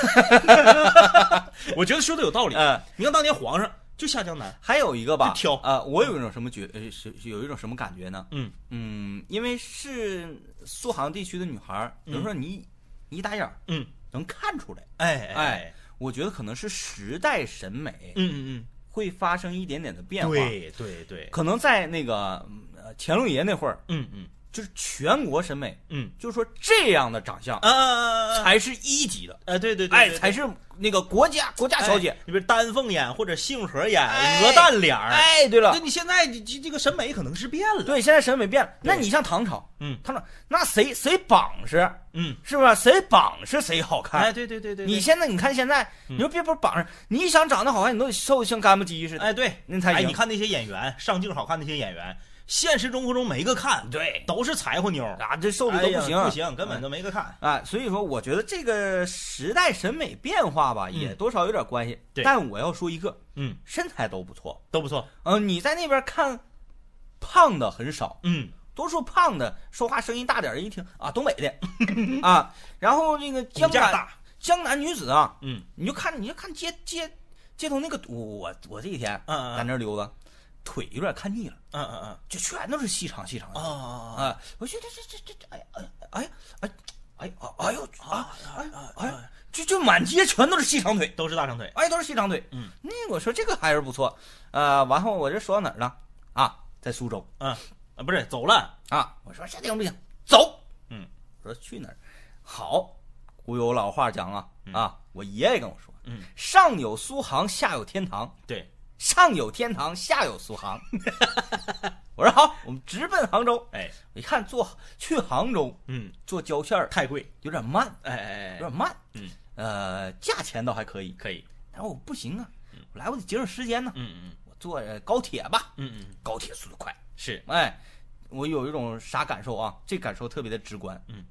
[laughs] 我觉得说的有道理。嗯你看当年皇上就下江南，还有一个吧，挑啊、我有一种什么觉，呃，是是有一种什么感觉呢？嗯嗯，因为是苏杭地区的女孩儿，有时候你你一打眼儿嗯，能看出来。哎哎，我觉得可能是时代审美嗯嗯嗯会发生一点点的变嗯，化。，对对对，可能在那个乾隆爷那会儿，嗯嗯就是全国审美，嗯，就是说这样的长相啊啊啊！才是一级的，哎，对对对，哎，才是那个国家国家小姐。哎你比如丹凤眼或者杏核眼、哎鹅蛋脸儿，哎，对了那，你现在这这这个审美可能是变了。对，现在审美变了。那你像唐朝，嗯唐朝那谁谁绑是，嗯，是不是？谁绑是谁好看。哎，对对对对，你现在你看现在，嗯你说别不是绑上，你想长得好看，你都得瘦的像干巴鸡似的。哎对，哎，那才哎你看那些演员上镜好看那些演员，现实生活中没个看，对都是柴火妞，啊，这瘦的都不行，不行，根本都没个看。啊，所以说我觉得这个时代审美变化吧，也多少有点关系。嗯对但我要说一个，嗯，身材都不错。都不错。嗯、你在那边看，胖的很少，嗯，多数胖的说话声音大点儿，一听啊，东北的 [laughs] 啊。然后那个江南大。江南女子啊，嗯你就看你就看街街街头那个，我我这几天嗯嗯在那溜达，腿有点看腻了，嗯嗯嗯就全都是细长细长的啊啊啊啊！我觉得这这这这，哎呀哎呀哎呀哎哎哎哎呦啊哎啊哎，就就满街全都是细长腿，都是大长腿。哎，都是细长腿。嗯，那我说这个还是不错。呃，完后我这说到哪儿了？啊，在苏州嗯啊，不是走了。啊。我说这地方不行，走。嗯，我说去哪儿？好，古有老话讲啊啊，我爷爷跟我说，嗯，上有苏杭，下有天堂。对，上有天堂，下有苏杭。[laughs] 我说好，我们直奔杭州。哎，我一看坐去杭州嗯，坐胶线儿太贵。有点慢，哎哎哎，有点慢。嗯，呃，价钱倒还可以，可以。但是我不行啊，我来我得节省时间呢。嗯嗯我坐呃高铁吧，嗯嗯，高铁速度快。是。哎，我有一种啥感受啊？这感受特别的直观。嗯，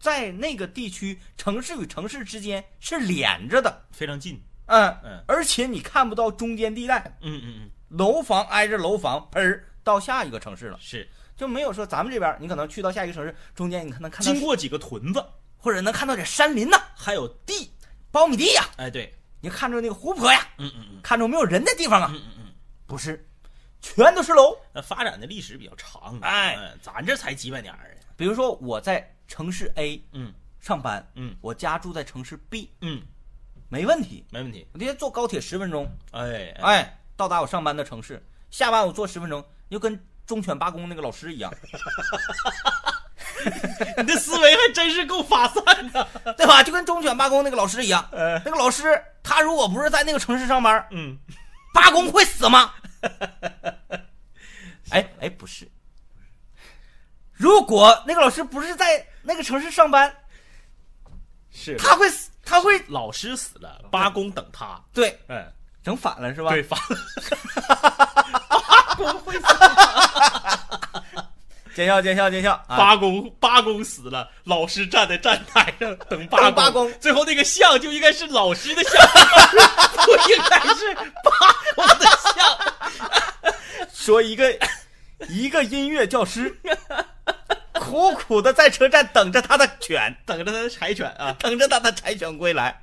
在那个地区，城市与城市之间是连着的。非常近。嗯嗯而且你看不到中间地带，嗯嗯嗯，楼房挨着楼房，喷儿到下一个城市了，是。就没有说咱们这边，你可能去到下一个城市，中间你可能看到经过几个屯子，或者能看到点山林呐、还有地。苞米地呀、哎，对。你看着那个湖泊呀，嗯嗯嗯看着没有人的地方啊，嗯嗯嗯。不是，全都是楼。那发展的历史比较长。哎嗯，咱这才几百年儿。比如说我在城市 A 嗯上班，嗯我家住在城市 B，嗯，没问题，没问题。我直接坐高铁十分钟，哎哎，哎，到达我上班的城市，下班我坐十分钟，就跟忠犬八公那个老师一样，[laughs] 你的思维还真是够发散的。[laughs] 对吧？就跟忠犬八公那个老师一样，呃，那个老师他如果不是在那个城市上班，嗯，八公会死吗？[laughs] 哎哎，不是。如果那个老师不是在那个城市上班，是他会死，他会老师死了，八公等他。对嗯，整反了是吧？对，反了。八公会死 [laughs] 见笑见笑见笑啊！八公八公死了，老师站在站台上等八公八公最后那个像就应该是老师的像，[laughs] 不应该是八公的像。说一个一个音乐教师，苦苦的在车站等着他的犬，[laughs] 等着他的柴犬啊，等着他的柴犬归来，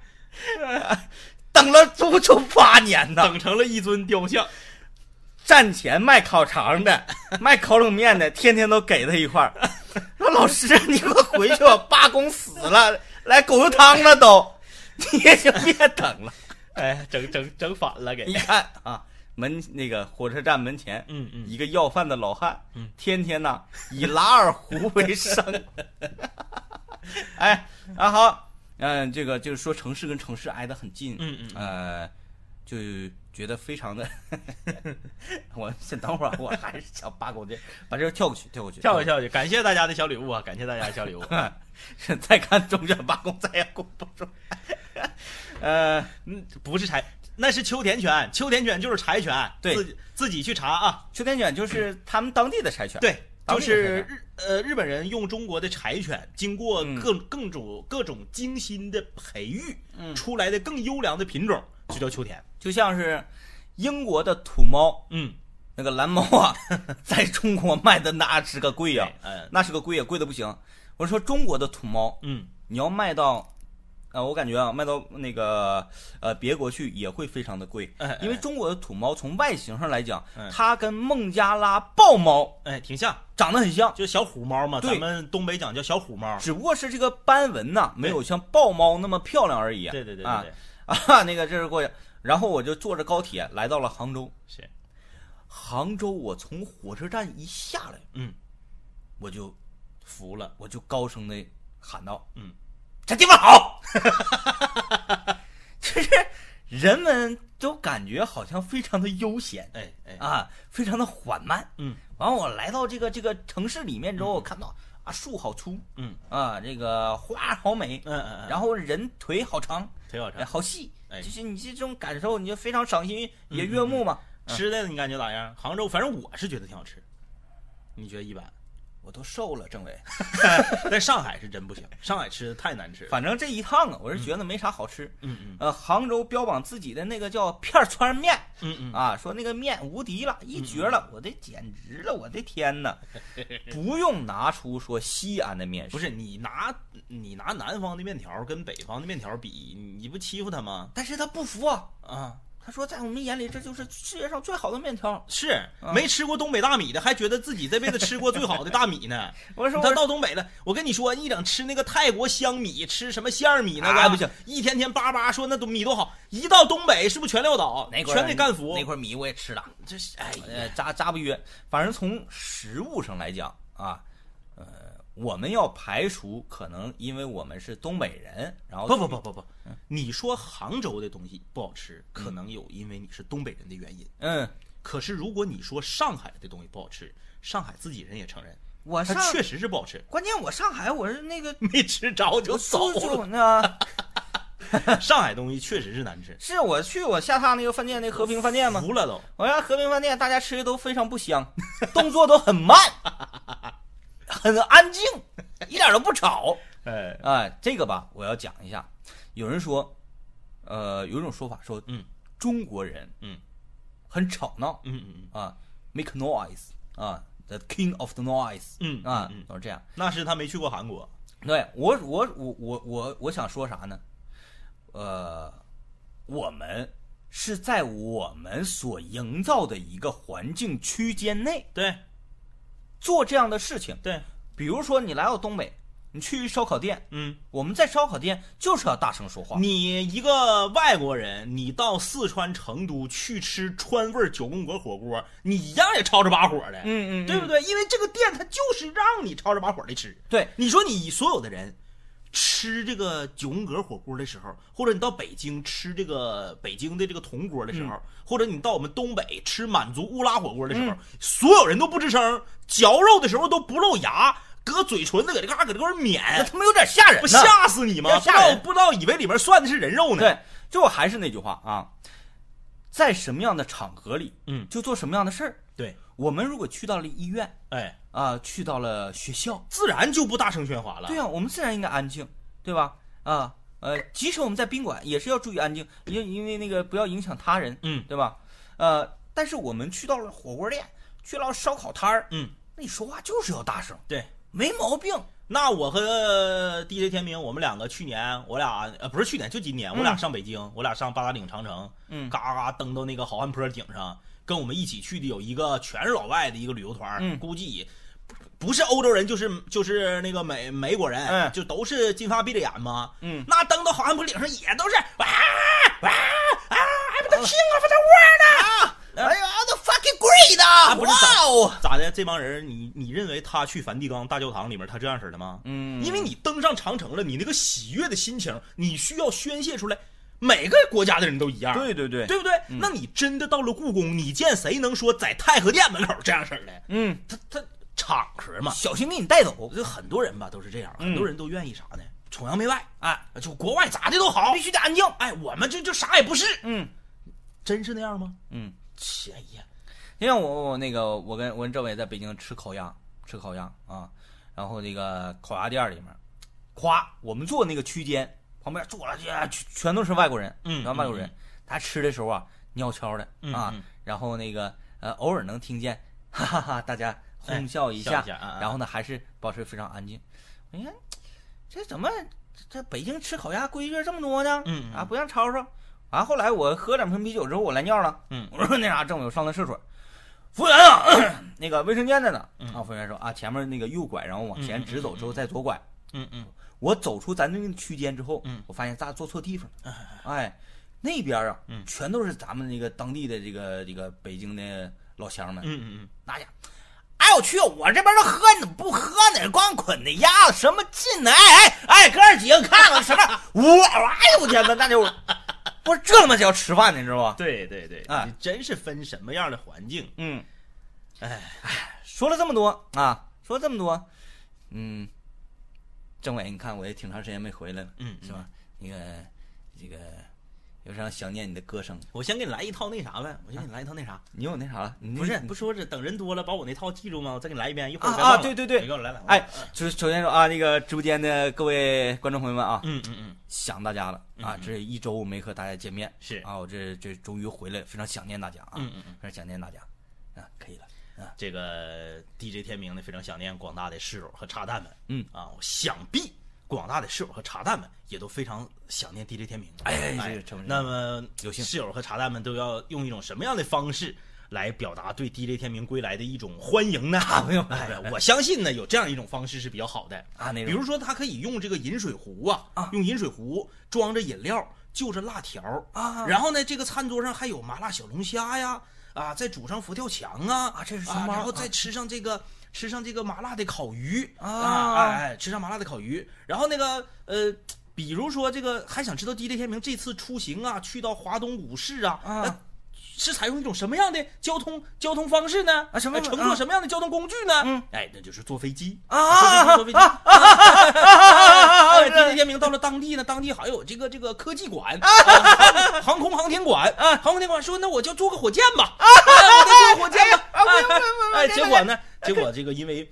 [laughs] 等了足足八年呢。等成了一尊雕像。站前卖烤肠的，[laughs] 卖烤冷面的，天天都给他一块儿。说老师，你给我回去吧，八公死了，来狗肉汤了都，你也就别等了。哎，整整整反了给你。看啊，门那个火车站门前，嗯嗯一个要饭的老汉，嗯天天呐以拉二胡为生。[laughs] 哎，啊好，嗯、这个就是说城市跟城市挨得很近，嗯嗯呃，就觉得非常的，[laughs] 我先等会儿，我还是想八狗这把这个跳过去，跳过去，跳过去，跳过去，感谢大家的小礼物啊！感谢大家的小礼物。去。[laughs] 再看中卷八公，再也公不出来。呃，嗯，不是柴，那是秋田犬，秋田犬就是柴犬。对自己自己去查啊。秋田犬就是他们当地的柴犬，对，就是日呃日本人用中国的柴犬，经过嗯各各种各种精心的培育，嗯出来的更优良的品种，就叫秋田。就像是英国的土猫，嗯，那个蓝猫啊，[laughs] 在中国卖的那是个贵呀、嗯那是个贵呀，贵的不行。我说中国的土猫，嗯，你要卖到，呃，我感觉啊，卖到那个呃别国去也会非常的贵，哎哎因为中国的土猫从外形上来讲，嗯它跟孟加拉豹猫哎，挺像，长得很像，就小虎猫嘛，对咱们东北讲叫小虎猫。只不过是这个斑纹呐，没有像豹猫那么漂亮而已。对对对对啊对，[laughs] 啊，那个这是过去，然后我就坐着高铁来到了杭州。是，杭州，我从火车站一下来，嗯，我就服了，我就高声的喊道：“嗯，这地方好。”就是人们都感觉好像非常的悠闲哎哎，啊，非常的缓慢。嗯，完我来到这个这个城市里面之后，我看到啊树好粗，嗯啊这个花好美，嗯嗯嗯，然后人腿好长，哎腿好长，好细，哎就是你这种感受，你就非常赏心也悦目嘛。吃的你感觉咋样？杭州，反正我是觉得挺好吃，你觉得一般？我都瘦了，政委。[laughs] 在上海是真不行，上海吃的太难吃。反正这一趟啊，我是觉得没啥好吃。嗯嗯呃，杭州标榜自己的那个叫片儿川面嗯嗯，啊，说那个面无敌了，一绝了，我的简直了，我的天呐！不用拿出说西安的面食，不是你拿你拿南方的面条跟北方的面条比，你不欺负他吗？但是他不服啊，啊，他说在我们眼里这就是世界上最好的面条。是没吃过东北大米的，还觉得自己这辈子吃过最好的大米呢。[laughs] 他我说他到东北了，我跟你说，一整吃那个泰国香米，吃什么馅儿米那个，哎不行，一天天叭叭说那都米多好，一到东北是不是全撂倒，那块全给干服？那块米我也吃了，这是哎呃，呀，扎扎不约。反正从食物上来讲啊，呃，我们要排除可能因为我们是东北人，然后不不不不不，你说杭州的东西不好吃，可能有因为你是东北人的原因。嗯，可是如果你说上海的东西不好吃，上海自己人也承认，我上确实是不好吃，关键我上海我是那个 [laughs] 没吃着就走就就了。那 [laughs] 上海东西确实是难吃，是我去我下榻那个饭店，那和平饭店吗。服了都。我家和平饭店，大家吃的都非常不香，动作都很慢，[laughs] 很安静，一点都不吵。[laughs] 哎，哎，这个吧，我要讲一下。有人说，呃，有一种说法说，嗯，中国人，嗯，很吵闹嗯嗯嗯啊，make noise 啊，the king of the noise 嗯啊都是这样。那是他没去过韩国。对我，我，我，我，我，我想说啥呢？呃，我们是在我们所营造的一个环境区间内对做这样的事情。对，比如说，你来到东北，你去烧烤店，嗯，我们在烧烤店就是要大声说话。你一个外国人，你到四川成都去吃川味九宫格火锅，你一样也吵着把火的，嗯嗯，对不对？因为这个店它就是让你吵着把火的吃。对，你说你所有的人吃这个九宫格火锅的时候，或者你到北京吃这个北京的这个铜锅的时候，或者你到我们东北吃满族乌拉火锅的时候，所有人都不吱声，嚼肉的时候都不露牙，搁嘴唇子搁这嘎搁这块那抿，他妈有点吓人不。吓死你吗？不知吓人道不知道以为里面涮的是人肉呢。对，就还是那句话啊，在什么样的场合里，嗯就做什么样的事儿。对，我们如果去到了医院哎，啊，去到了学校，自然就不大声喧哗了。对啊，我们自然应该安静，对吧？啊，呃，即使我们在宾馆也是要注意安静，因因为那个不要影响他人，嗯对吧？呃，但是我们去到了火锅店，去到了烧烤摊儿，嗯，那你说话就是要大声，对。没毛病。那我和 DJ 天明，我们两个去年，我俩呃不是去年，就今年，我俩上北京，我俩上八达岭长城，嗯嘎嘎登到那个好汉坡顶上，跟我们一起去的有一个全是老外的一个旅游团，嗯估计不不是欧洲人，就是就是那个美美国人，嗯就都是金发碧着眼嘛，嗯那登到好汉坡顶上也都是哇哇啊，I'm the king of the world 啊！哎呀，the fucking great 啊！不是哇哦，咋的？这帮人，你你认为他去梵蒂冈大教堂里面他这样式的吗？嗯因为你登上长城了，你那个喜悦的心情，你需要宣泄出来。每个国家的人都一样，对对对，对不对？那你真的到了故宫，你见谁能说在太和殿门口这样式的？嗯，他他场合嘛，小心给你带走，这很多人吧都是这样，嗯。很多人都愿意啥呢？崇洋媚外，哎，就国外咋的都好，必须得安静。哎，我们就就啥也不是，嗯。真是那样吗？嗯，切呀，就像我我那个我跟我跟政委在北京吃烤鸭，吃烤鸭啊，然后那个烤鸭店里面，夸我们坐那个区间旁边坐了全全都是外国人，嗯全外国人。嗯，他吃的时候啊尿悄的嗯啊嗯，然后那个呃偶尔能听见哈哈哈大家哄笑一下然后呢还是保持非常安静。你看这怎么这北京吃烤鸭规矩这么多呢？嗯嗯啊不让吵吵。啊，后来我喝两瓶啤酒之后，我来尿了。嗯我说那啥，政委，我上趟厕所。服务员啊，[clears throat] 那个卫生间在哪？嗯啊，服务员说啊，前面那个右拐，然后往前直走之后再左拐。嗯嗯我走出咱那个区间之后，嗯我发现咱俩坐错地方了。哎，那边啊，嗯全都是咱们那个当地的这个这个北京的老乡们，嗯嗯嗯，那家，哎有趣，我这边都喝，你怎么不喝呢？光捆的鸭子什么劲呢？哎哎哎，哥儿几个看看什么？我哎呦我天哪，那就 [laughs] 不是这他妈叫吃饭呢，你知道吧？对对对，啊你真是分什么样的环境，嗯，哎，说了这么多啊，说了这么多，嗯，政委，你看我也挺长时间没回来了，嗯是吧？那个这个有啥想念你的歌声？我先给你来一套那啥呗，我先给你来一套那啥，你有那啥了？不是你不说是等人多了，把我那套记住吗？我再给你来一遍，一会儿啊啊对对对。你给我来来，哎，就是首先说啊，那个直播间的各位观众朋友们啊，嗯嗯嗯，想大家了。啊这一周没和大家见面，是。啊，我这这终于回来，非常想念大家啊，嗯嗯嗯。非常想念大家。啊，可以了。啊，这个 DJ 天明呢，非常想念广大的室友和茶蛋们。嗯。啊，想必广大的室友和茶蛋们也都非常想念 DJ 天明。哎那么有幸室友和茶蛋们都要用一种什么样的方式来表达对 DJ 天明归来的一种欢迎呢？没有哎，我相信呢，有这样一种方式是比较好的啊那种比如说，他可以用这个饮水壶啊，啊用饮水壶装着饮料，就着辣条啊然后呢，这个餐桌上还有麻辣小龙虾呀，啊，再煮上佛跳墙啊，啊这是然后再吃上这个。吃上这个麻辣的烤鱼啊哎哎，吃上麻辣的烤鱼，然后那个呃，比如说这个还想知道 DJ 天明这次出行啊，去到华东五市啊，是采用一种什么样的交通交通方式呢？啊什么呃乘坐啊什么样的交通工具呢？嗯，哎，那就是坐飞机啊坐飞机，坐飞机。哎啊，DJ 天明到了当地呢，当地还有这个这个科技馆、啊航空航天馆、航空航天馆说，那我就坐个火箭吧，啊，我就坐个火箭吧。哎，结果呢，结果这个因为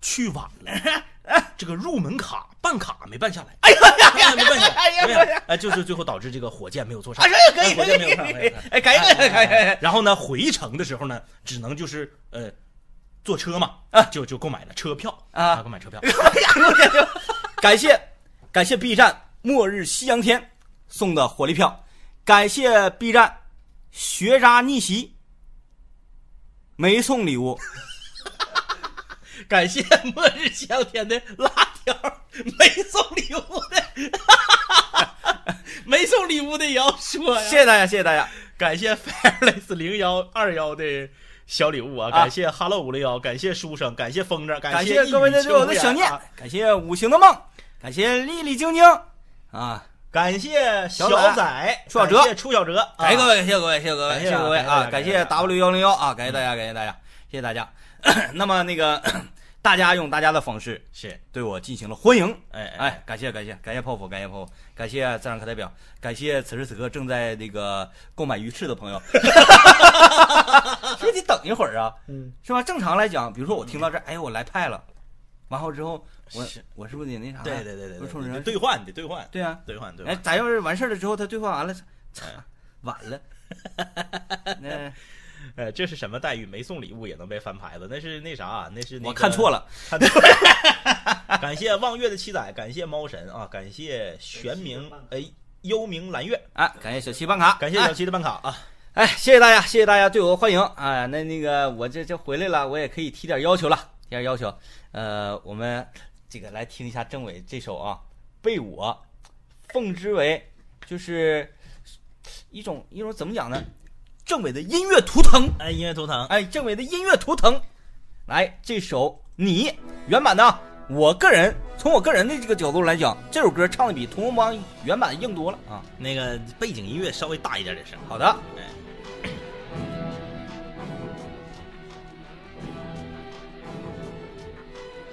去晚了，[laughs] 这个入门卡办卡没办下来，哎呀，没办下来，哎呀没办下来哎，就是最后导致这个火箭没有坐上，火箭没有上，哎，可以。可以然后呢，回程的时候呢，只能就是呃，坐车嘛，就就购买了车票啊。购买车票。感谢感谢 B 站末日夕阳天送的火力票，感谢 B 站学渣逆袭没送礼物，感谢末日香天的辣条，没送礼物的，[laughs] 没送礼物的也要说呀。谢谢大家，谢谢大家。感谢 Fairless 零幺二幺的小礼物啊！感谢 Hello 五零幺，感谢书生，感谢风筝，感谢各位对我的想念啊，感谢五行的梦，感谢丽丽晶晶啊，感谢小小仔，出小哲感谢出小哲，啊感谢各位，谢谢各位，谢谢各位，感谢谢谢各位啊！感谢 W 幺零幺啊，感谢大家，感谢大家，谢谢大家。[coughs] 那么那个 [coughs] 大家用大家的方式是，对我进行了欢迎，哎哎哎，感谢感谢感谢泡芙，感谢泡芙，感谢自然课代表，感谢此时此刻正在那个购买鱼翅的朋友，是不是得等一会儿啊？嗯，是吧？正常来讲，比如说我听到这儿，哎，我来派了，完后之后，我是我是不是得那啥？对对对对对，兑换，得兑换，对啊，哎，兑换兑换。哎咱要是完事儿了之后，他兑换完了，操 [laughs] 哎，[laughs] 晚了，[laughs] 那呃，这是什么待遇？没送礼物也能被翻牌子？那是那啥？那是那我看错了，看错了。感谢望月的七仔，感谢猫神啊，感谢玄冥哎幽冥蓝月，哎，感谢小七办卡，感谢小七的办卡啊。哎，谢谢大家，谢谢大家对我的欢迎啊！那那个我这这回来了，我也可以提点要求了，提点要求。呃，我们这个来听一下政委这首啊，被我奉之为就是一种一种怎么讲呢？政委的音乐图腾，哎，音乐图腾，哎，政委的音乐图腾。来，这首你原版的啊，我个人从我个人的这个角度来讲，这首歌唱的比《屠龙帮》原版硬多了啊。那个背景音乐稍微大一点点声。好的，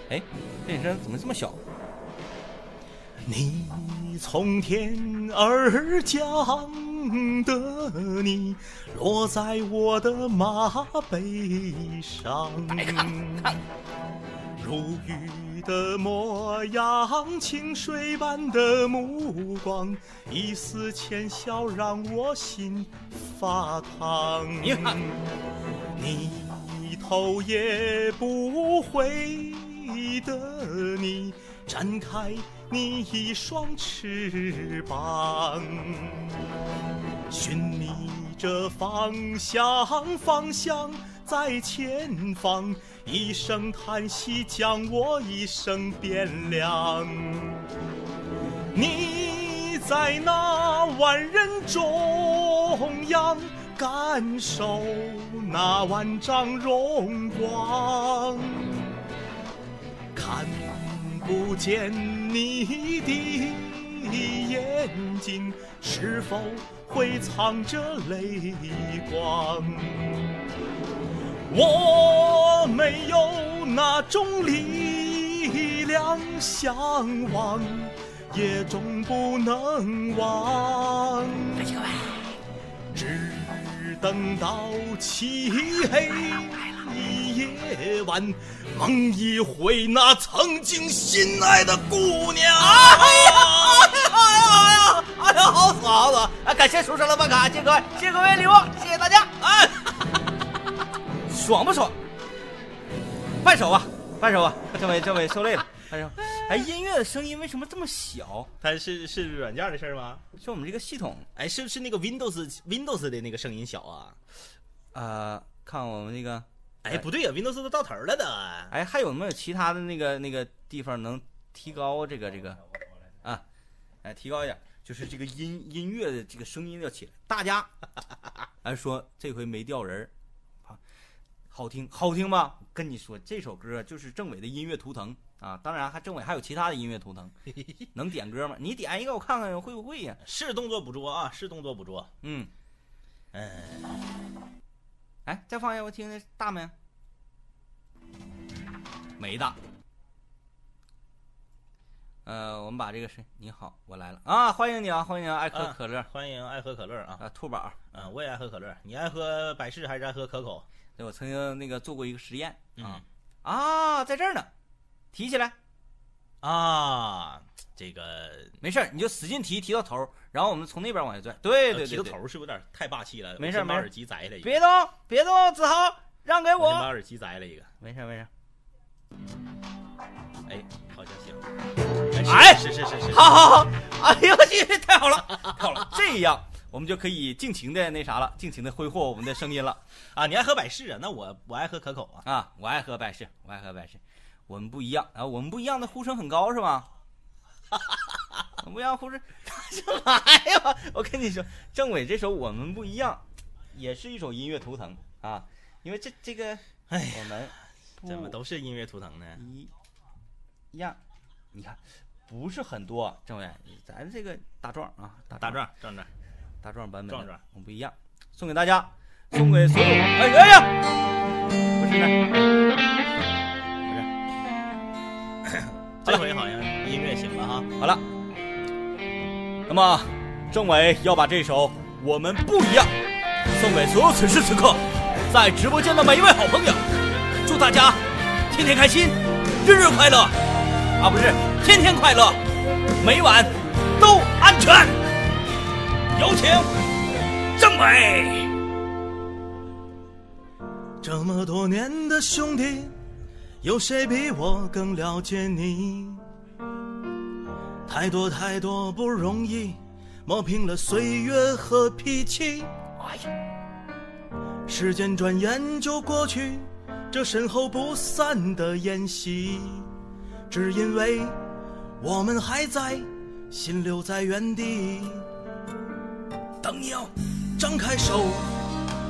哎，这声怎么这么小？你从天而降的你，落在我的马背上。如玉的模样，清水般的目光，一丝浅笑让我心发烫。你头也不回的你，展开你一双翅膀，寻觅着方向，方向在前方，一声叹息将我一生点亮。你在那万人中央，感受那万丈荣光，看不见你的眼睛是否会藏着泪光。我没有那种力量向往，也终不能忘。只等到漆黑夜晚，梦一回那曾经心爱的姑娘。哎呀哎呀哎呀，哎呀好死好死！啊，感谢书生的办卡，谢谢各位，谢谢各位礼物，谢谢大家。哎，爽不爽？换手吧，换手吧。政委，政委受累了，换手。哎，音乐的声音为什么这么小？它是是软件的事吗？是我们这个系统。哎，是不是那个 Windows Windows 的那个声音小啊？呃，看我们那个，哎，不对呀，Windows 都到头了都。哎，还有没有其他的那个那个地方能提高这个这个啊？哎，提高一点，就是这个音音乐的这个声音要起来。大家，哎，说这回没掉人儿，啊，好听好听吧？跟你说，这首歌就是政委的音乐图腾啊。当然，还政委还有其他的音乐图腾，[laughs] 能点歌吗？你点一个，我看看会不会呀？是动作捕捉啊，是动作捕捉。嗯，嗯，哎，再放一下，我听听大没？没大。呃，我们把这个是你好，我来了啊！欢迎你啊，欢迎爱喝可乐，欢迎爱喝可乐啊！啊，兔宝，嗯，我也爱喝可乐。你爱喝百事还是爱喝可口？对，我曾经那个做过一个实验啊嗯啊，在这儿呢，提起来，啊，这个没事，你就使劲提，提到头儿，然后我们从那边往下拽。对对呃提对对，到头是不有点太霸气了？没事把耳机摘了一个，别动，别动，子豪，让给我。我把耳机摘了一个。没事没事，哎，好像行。哎是是是是是，好好好，哎呦我去，太好了，太好了，这样我们就可以尽情的那啥了，尽情的挥霍我们的声音了。啊，你爱喝百事啊？那我我爱喝可口啊。啊，我爱喝百事，我爱喝百事，我们不一样啊，我们不一样的呼声很高是吧？[laughs] 不一样呼声，干嘛呀？我跟你说，政委这首《我们不一样》也是一首音乐图腾啊，因为这这个，哎，我们怎么都是音乐图腾呢？一样？你看，不是很多，政委，咱这个大壮啊，大大壮壮壮，大壮版本壮壮我们不一样，送给大家，送给所有，哎哎呀，不是那。[laughs] 这回好像音乐行了哈。好了，那么政委要把这首《我们不一样》送给所有此时此刻在直播间的每一位好朋友，祝大家天天开心，日日快乐啊，不是天天快乐，每晚都安全。有请政委。这么多年的兄弟，有谁比我更了解你？太多太多不容易，磨平了岁月和脾气。哎呀，时间转眼就过去，这身后不散的宴席，只因为我们还在，心留在原地。等你要张开手，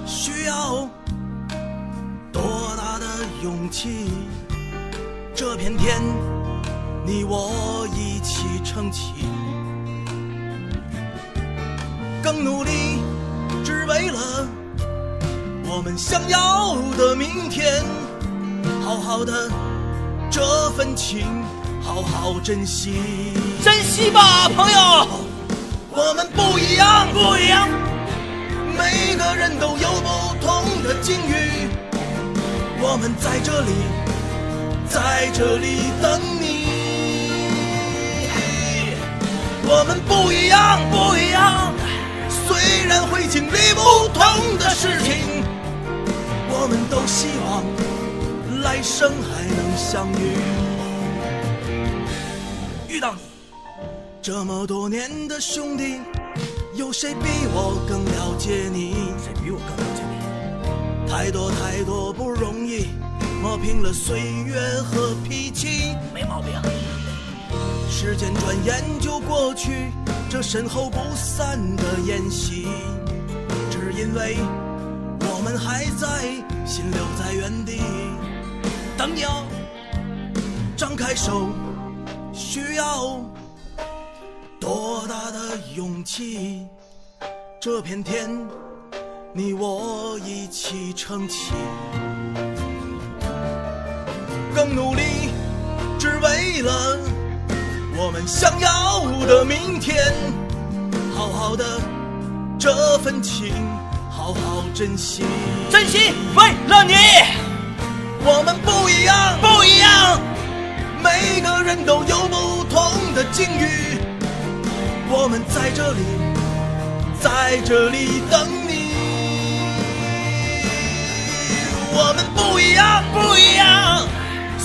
需要多大的勇气？这片天，你我一起撑起，更努力，只为了我们想要的明天。好好的这份情，好好珍惜。珍惜吧，朋友。我们不一样，不一样。每个人都有不同的境遇。我们在这里，在这里等你。我们不一样，不一样。虽然会经历不同的事情，我们都希望来生还能相遇。遇到你。这么多年的兄弟，有谁比我更了解你？谁比我更了解你？太多太多不容易，磨平了岁月和脾气。没毛病。时间转眼就过去，这身后不散的宴席，只因为我们还在，心留在原地。当你要张开手，需要多大的勇气？这片天，你我一起撑起。我们想要的明天。好好的这份情，好好珍惜。珍惜为了你，我们不一样，不一样。每个人都有不同的境遇。我们在这里，在这里等你。我们不一样，不一样。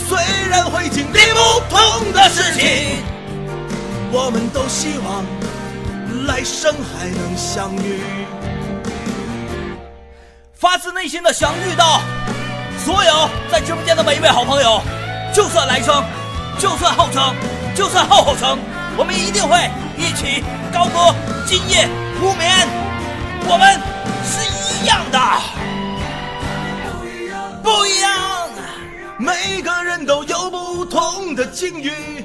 虽然会经历不同的事情，我们都希望来生还能相遇。发自内心的想遇到所有在直播间的每一位好朋友，就算来生，就算后程，就算后后程，我们一定会一起高歌今夜无眠。我们是一样的，不一样，每个人都有不同的境遇。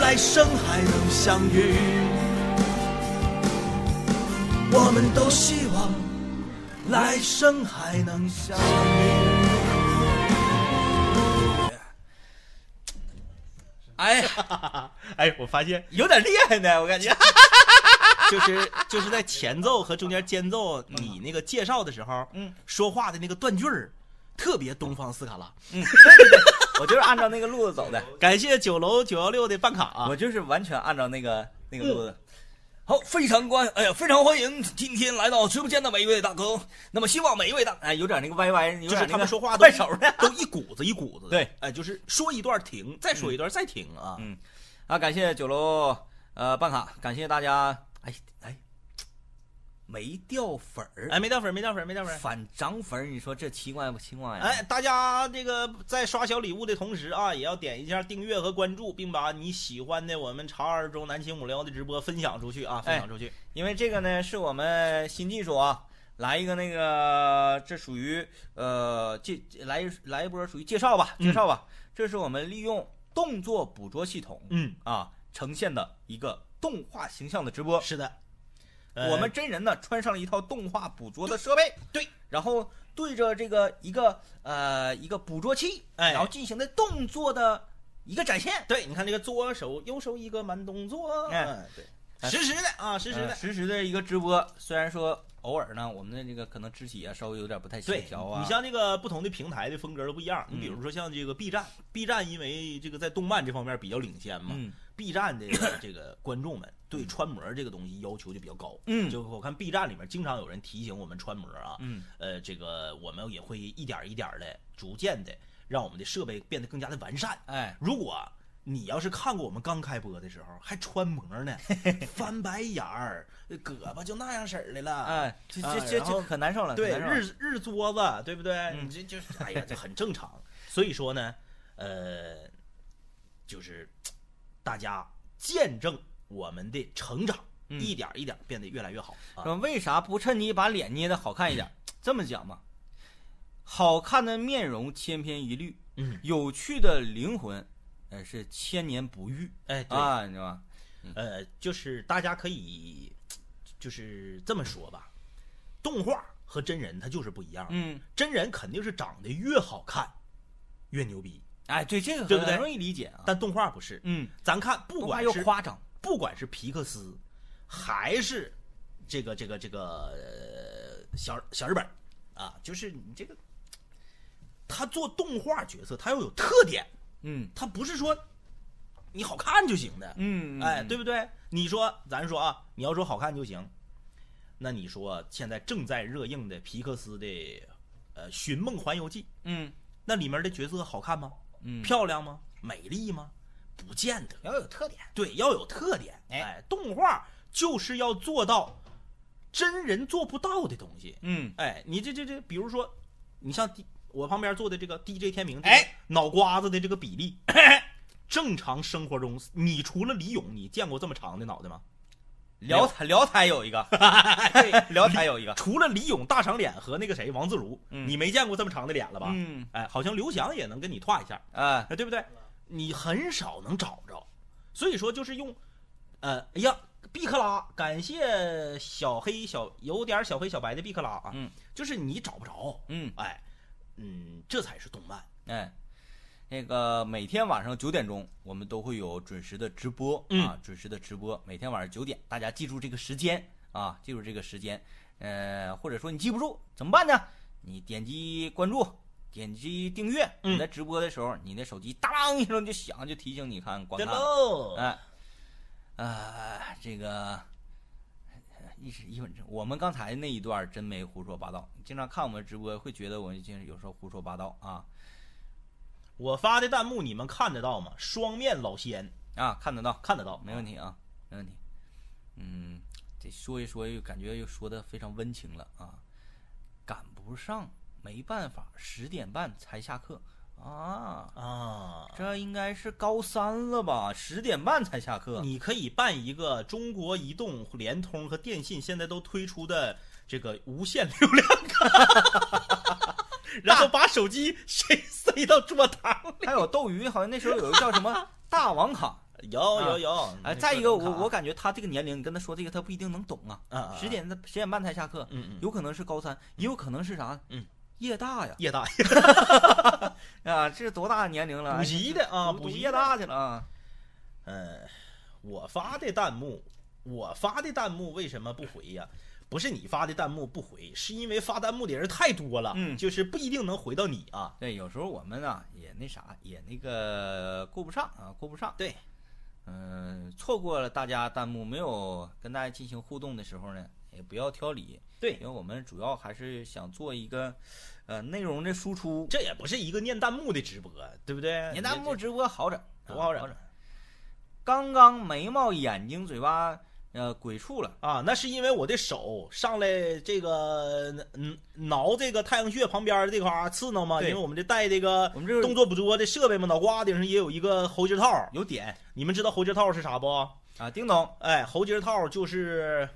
来生还能相遇。我们都希望来生还能相遇。哎呀，哎，我发现有点厉害呢，我感觉。[laughs] 就是就是在前奏和中间间奏，你那个介绍的时候，嗯，说话的那个断句儿，特别东方斯卡拉。嗯，对对对，我就是按照那个路子走的，[laughs] 感谢九楼九幺六的办卡啊！我就是完全按照那个那个路子。好，非常关，哎呀，非常欢迎今天来到直播间的每一位大哥。那么，希望每一位大，哎，有点那个歪歪，有就是点他们说话都快手的。都一股子一股子的。对，哎，就是说一段停，再说一段再停啊。嗯啊，感谢九楼呃办卡，感谢大家。哎哎，没掉粉儿，哎，没掉粉儿，没掉粉儿，没掉粉儿。反涨粉儿，你说这奇怪不奇怪呀？哎，大家这个在刷小礼物的同时啊，也要点一下订阅和关注，并把你喜欢的我们茶二中南青五聊的直播分享出去啊，分享出去。因为这个呢是我们新技术啊，来一个那个，这属于呃介来一来一波属于介绍吧，嗯介绍吧。这是我们利用动作捕捉系统嗯，啊呈现的一个动画形象的直播。是的，呃我们真人呢穿上了一套动画捕捉的设备，对，然后对着这个一个呃一个捕捉器，哎。然后进行的动作的一个展现。对，你看这个左手右手一个慢动作，哎。嗯，对，实时的啊，实时的。呃实时的一个直播，虽然说偶尔呢，我们的这个可能肢体啊稍微有点不太协调啊。你像这个不同的平台的风格都不一样。你比嗯如说像这个 B 站，B 站因为这个在动漫这方面比较领先嘛嗯，B 站的这个观众们对穿模这个东西要求就比较高。嗯就我看 B 站里面经常有人提醒我们穿模啊，嗯呃，这个我们也会一点一点的、逐渐的让我们的设备变得更加的完善。哎，如果你要是看过我们刚开播的时候还穿模呢，[laughs] 翻白眼儿，胳膊就那样式儿的了，哎，这啊这这可难受了，对，日日桌子，对不对？嗯你这就是，哎呀，这很正常。所以说呢，呃，就是大家见证我们的成长，嗯。一点一点变得越来越好啊。说为啥不趁机把脸捏的好看一点？这么讲吧，好看的面容千篇一律，嗯，有趣的灵魂，呃，是千年不遇。哎，对，啊，你知道吧？呃，就是大家可以，就是这么说吧，动画和真人它就是不一样。嗯，真人肯定是长得越好看越牛逼，哎，对这个对不对？很容易理解啊。但动画不是。嗯，咱看，不管是夸张，不管是皮克斯，还是这个这个这个、呃、小小日本啊，就是你这个，他做动画角色，他要有特点，嗯他不是说你好看就行的，嗯，哎，嗯对不对？你说咱说啊，你要说好看就行，那你说现在正在热映的皮克斯的呃《寻梦环游记》，嗯那里面的角色好看吗？嗯，漂亮吗？美丽吗？不见得。要有特点。对，要有特点。哎哎，动画就是要做到真人做不到的东西。嗯，哎，你这这这，比如说，你像 D, 我旁边坐的这个 DJ 天明，哎，脑瓜子的这个比例，正常生活中，你除了李勇，你见过这么长的脑袋吗？辽台辽台有一个，辽台有一个。[laughs] 除了李勇大长脸和那个谁王自如，嗯你没见过这么长的脸了吧？嗯哎，好像刘翔也能跟你画一下，啊，哎，对不对？你很少能找着，所以说就是用，呃，哎呀，毕克拉，感谢小黑小有点小黑小白的毕克拉啊，嗯，就是你找不着，嗯，哎，嗯，这才是动漫，哎，那个每天晚上九点钟，我们都会有准时的直播嗯。啊，准时的直播，每天晚上九点，大家记住这个时间啊，记住这个时间。呃，或者说你记不住怎么办呢？你点击关注，点击订阅，嗯。你在直播的时候，你的手机当啷一声就响，就提醒你看观对看。喽，哎，啊，这个一时一分钟，我们刚才那一段真没胡说八道。经常看我们直播，会觉得我们经常有时候胡说八道啊。我发的弹幕你们看得到吗？双面老仙啊，看得到，看得到，没问题啊，没问题。嗯，这说一说又感觉又说的非常温情了啊，赶不上，没办法，十点半才下课啊。啊。这应该是高三了吧？十点半才下课。你可以办一个中国移动、联通和电信现在都推出的这个无限流量卡，[laughs] 然后把手机塞塞到桌堂里。还有斗鱼，好像那时候有一个叫什么 [laughs] 大王卡。有有有，哎，再一个，我我我感觉他这个年龄，你跟他说这个，他不一定能懂啊。啊十点十点半才下课，嗯嗯有可能是高三，也有可能是啥？嗯，夜大呀。夜大呀 [laughs] 啊，这多大年龄了？补习的啊，补习读夜大去了啊。嗯，我发的弹幕，我发的弹幕为什么不回呀？不是你发的弹幕不回，是因为发弹幕的人太多了，嗯就是不一定能回到你啊。对，有时候我们啊也那啥，也那个顾不上啊，顾不上。对，嗯、错过了大家弹幕没有跟大家进行互动的时候呢，也不要挑理。对因为我们主要还是想做一个，呃，内容的输出。这也不是一个念弹幕的直播，对不对？念弹幕直播好整，多好整整。刚刚眉毛、眼睛、嘴巴，呃，鬼畜了。啊，那是因为我的手上来这个嗯挠这个太阳穴旁边的这块儿刺挠嘛，因为我们这带这个我们这个动作捕捉的设备嘛，脑瓜顶上也有一个喉结套。有点你们知道喉结套是啥不？啊，叮咚。哎，喉结套就是，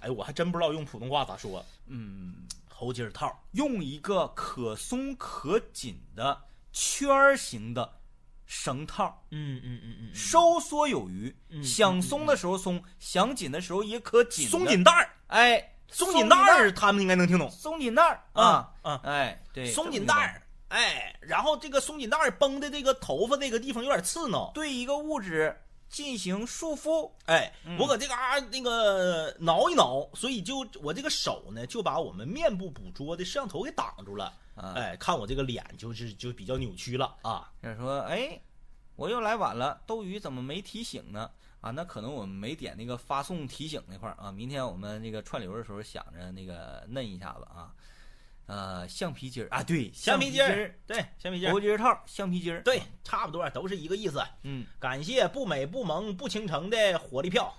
哎，我还真不知道用普通话咋说。嗯，猴筋套，用一个可松可紧的圈儿形的绳套，嗯嗯嗯嗯收缩有余，嗯想松的时候松，想紧的时候也可紧。松紧带儿，哎，松紧带儿，他们应该能听懂松紧带儿啊，啊，哎，对，松紧带儿，哎，然后这个松紧带儿绷的这个头发这个地方有点刺挠，对一个物质进行束缚。哎，嗯我搁这嘎、那个挠一挠，所以就我这个手呢，就把我们面部捕捉的摄像头给挡住了。啊哎，看我这个脸就是就比较扭曲了啊。就是说，哎，我又来晚了，斗鱼怎么没提醒呢？啊，那可能我们没点那个发送提醒那块儿啊。明天我们那个串流的时候想着那个嫩一下子啊。呃，橡皮筋儿啊，对，橡皮筋儿儿，对，橡皮筋儿猴筋儿套，橡皮筋儿，对，差不多都是一个意思。嗯，感谢不美不萌不倾城的火力票。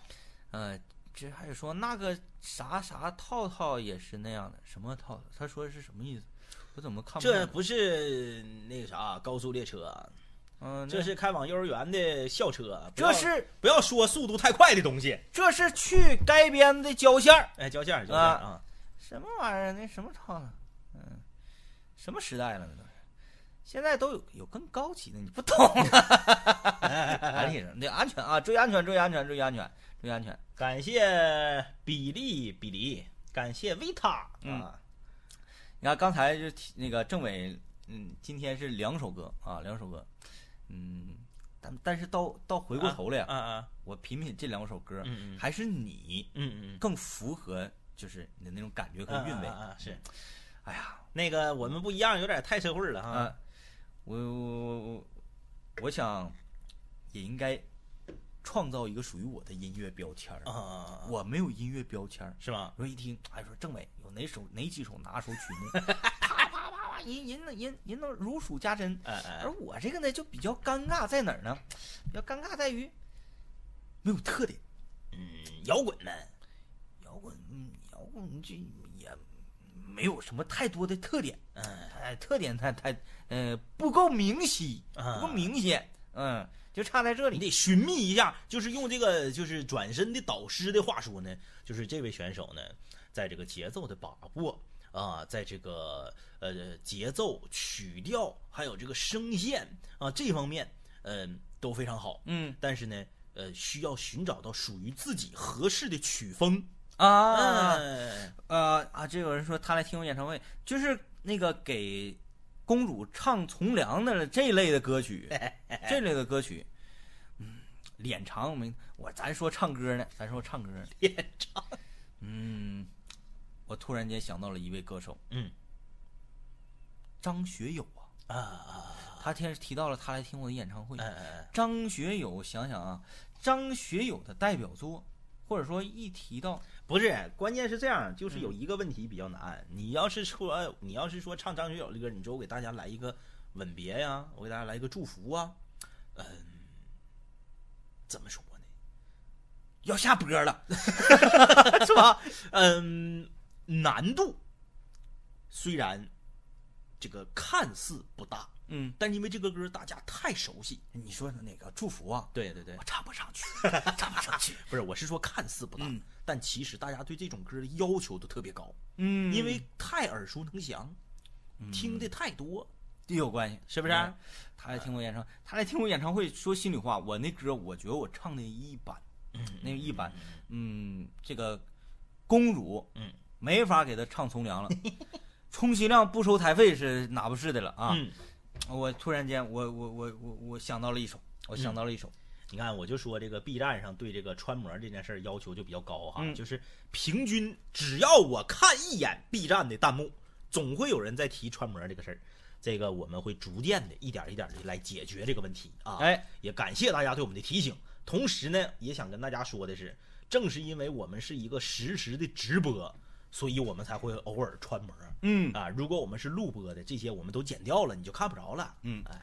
呃，这还有说那个啥啥套套也是那样的，什么套套？他说的是什么意思？我怎么看不懂？这不是那个啥高速列车，嗯，这是开往幼儿园的校车。这是不要说速度太快的东西。这是去街边的胶线儿，哎，交线儿交线啊儿啊，什么玩意儿？那什么套呢？嗯，什么时代了？那都是。现在都有有更高级的，你不懂啊！安利上，得安全啊，注意安全，注意安全，注意安全，注意安全。感谢比利比利，感谢维塔嗯啊，你看刚才就那个政委，嗯，今天是两首歌啊，两首歌，嗯，但但是到到回过头来呀，啊啊，我品品这两首歌，嗯嗯还是你嗯嗯更符合就是你的那种感觉和嗯，韵味。啊啊啊是哎呀，那个我们不一样，有点太社会了哈啊。，我我我我想也应该创造一个属于我的音乐标签儿。啊，我没有音乐标签儿，是吗？我一听，哎，说政委有哪首哪几首拿手曲目，啪啪啪啪，人人能人人能如数家珍。而我这个呢，就比较尴尬在哪儿呢？比较尴尬在于没有特点。嗯，摇滚呢？摇滚，嗯，摇滚这也没有什么太多的特点，嗯哎，特点太太呃不够明晰，啊不够明显，嗯，就差在这里。你得寻觅一下，就是用这个就是转身的导师的话说呢，就是这位选手呢，在这个节奏的把握啊，在这个呃节奏、曲调还有这个声线啊这方面，嗯、都非常好。嗯但是呢，呃，需要寻找到属于自己合适的曲风。啊，哎呃啊，这有人说他来听我演唱会，就是那个给公主唱从良的这类的歌曲，[laughs] 这类的歌曲，嗯，脸长我们我咱说唱歌呢，咱说唱歌脸长。嗯，我突然间想到了一位歌手，嗯。张学友啊，啊啊，他天提到了他来听我的演唱会，哎哎哎，张学友，想想啊，张学友的代表作，或者说一提到，不是，关键是这样，就是有一个问题比较难。你要是说，你要是说唱张学友的歌，你说我给大家来一个吻别呀，我给大家来一个祝福啊，嗯，怎么说呢？要下播了，[laughs] 是吧？嗯，难度虽然这个看似不大，嗯，但因为这个歌大家太熟悉，你说的那个祝福啊，对对对。我，唱不上去，[laughs] 唱不上去。不是，我是说看似不大，嗯。但其实大家对这种歌的要求都特别高，嗯。因为太耳熟能详，听的太多，也有关系，是不是？嗯他来听我演唱，他来听我演唱会。说心里话，我那歌我觉得我唱的一般，嗯那个一般，嗯，这个公主，嗯，没法给他唱从良了，[laughs] 充其量不收台费是哪不是的了啊！嗯。我突然间，我我我我我想到了一首，我想到了一首，你看，我就说这个 B 站上对这个穿模这件事儿要求就比较高哈，嗯就是平均只要我看一眼 B 站的弹幕，总会有人在提穿模这个事儿。这个我们会逐渐的一点一点的来解决这个问题啊。哎，也感谢大家对我们的提醒。同时呢，也想跟大家说的是，正是因为我们是一个实时的直播，所以我们才会偶尔穿模嗯。啊。如果我们是录播的，这些我们都剪掉了，你就看不着了。嗯。哎，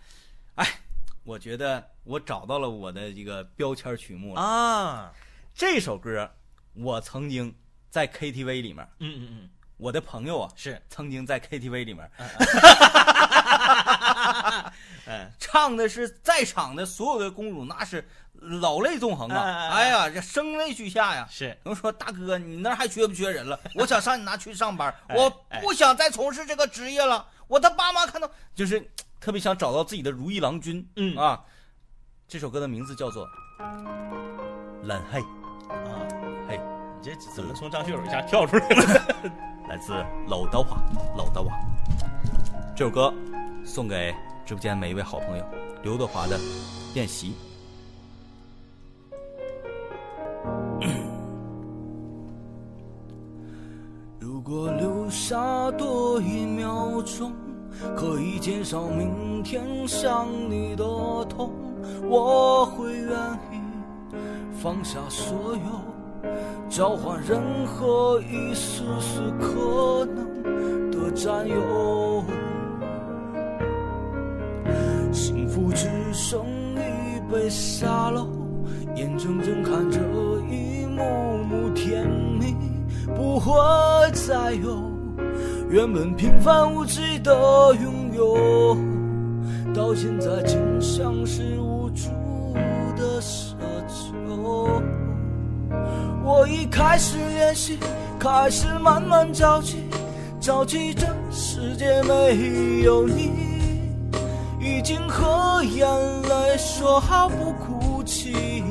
哎，我觉得我找到了我的这个标签曲目了。啊，这首歌我曾经在 KTV 里面，嗯嗯嗯，我的朋友啊是，曾经在 KTV 里面 [laughs] 哎，唱的是在场的所有的公主，那是老泪纵横啊！哎呀，这声泪俱下呀！是。他们说：“大哥，你那还缺不缺人了？[laughs] 我想上你那去上班，哎我哎不想再从事这个职业了。我的爸妈看到，就是特别想找到自己的如意郎君。嗯啊，这首歌的名字叫做《蓝黑》，啊，嘿，你这怎么从张学友一下跳出来了？[laughs] 来自老德华，老德华。这首歌送给直播间每一位好朋友，刘德华的《练习》。如果留下多一秒钟，可以减少明天想你的痛，我会愿意放下所有，交换任何一丝丝可能的占有。福只剩一杯沙漏，眼睁睁看着一幕幕甜蜜不会再有，原本平凡无奇的拥有，到现在竟像是无助的奢求。我已开始练习，开始慢慢着急，着急这世界没有你。已经和眼泪说好不哭泣，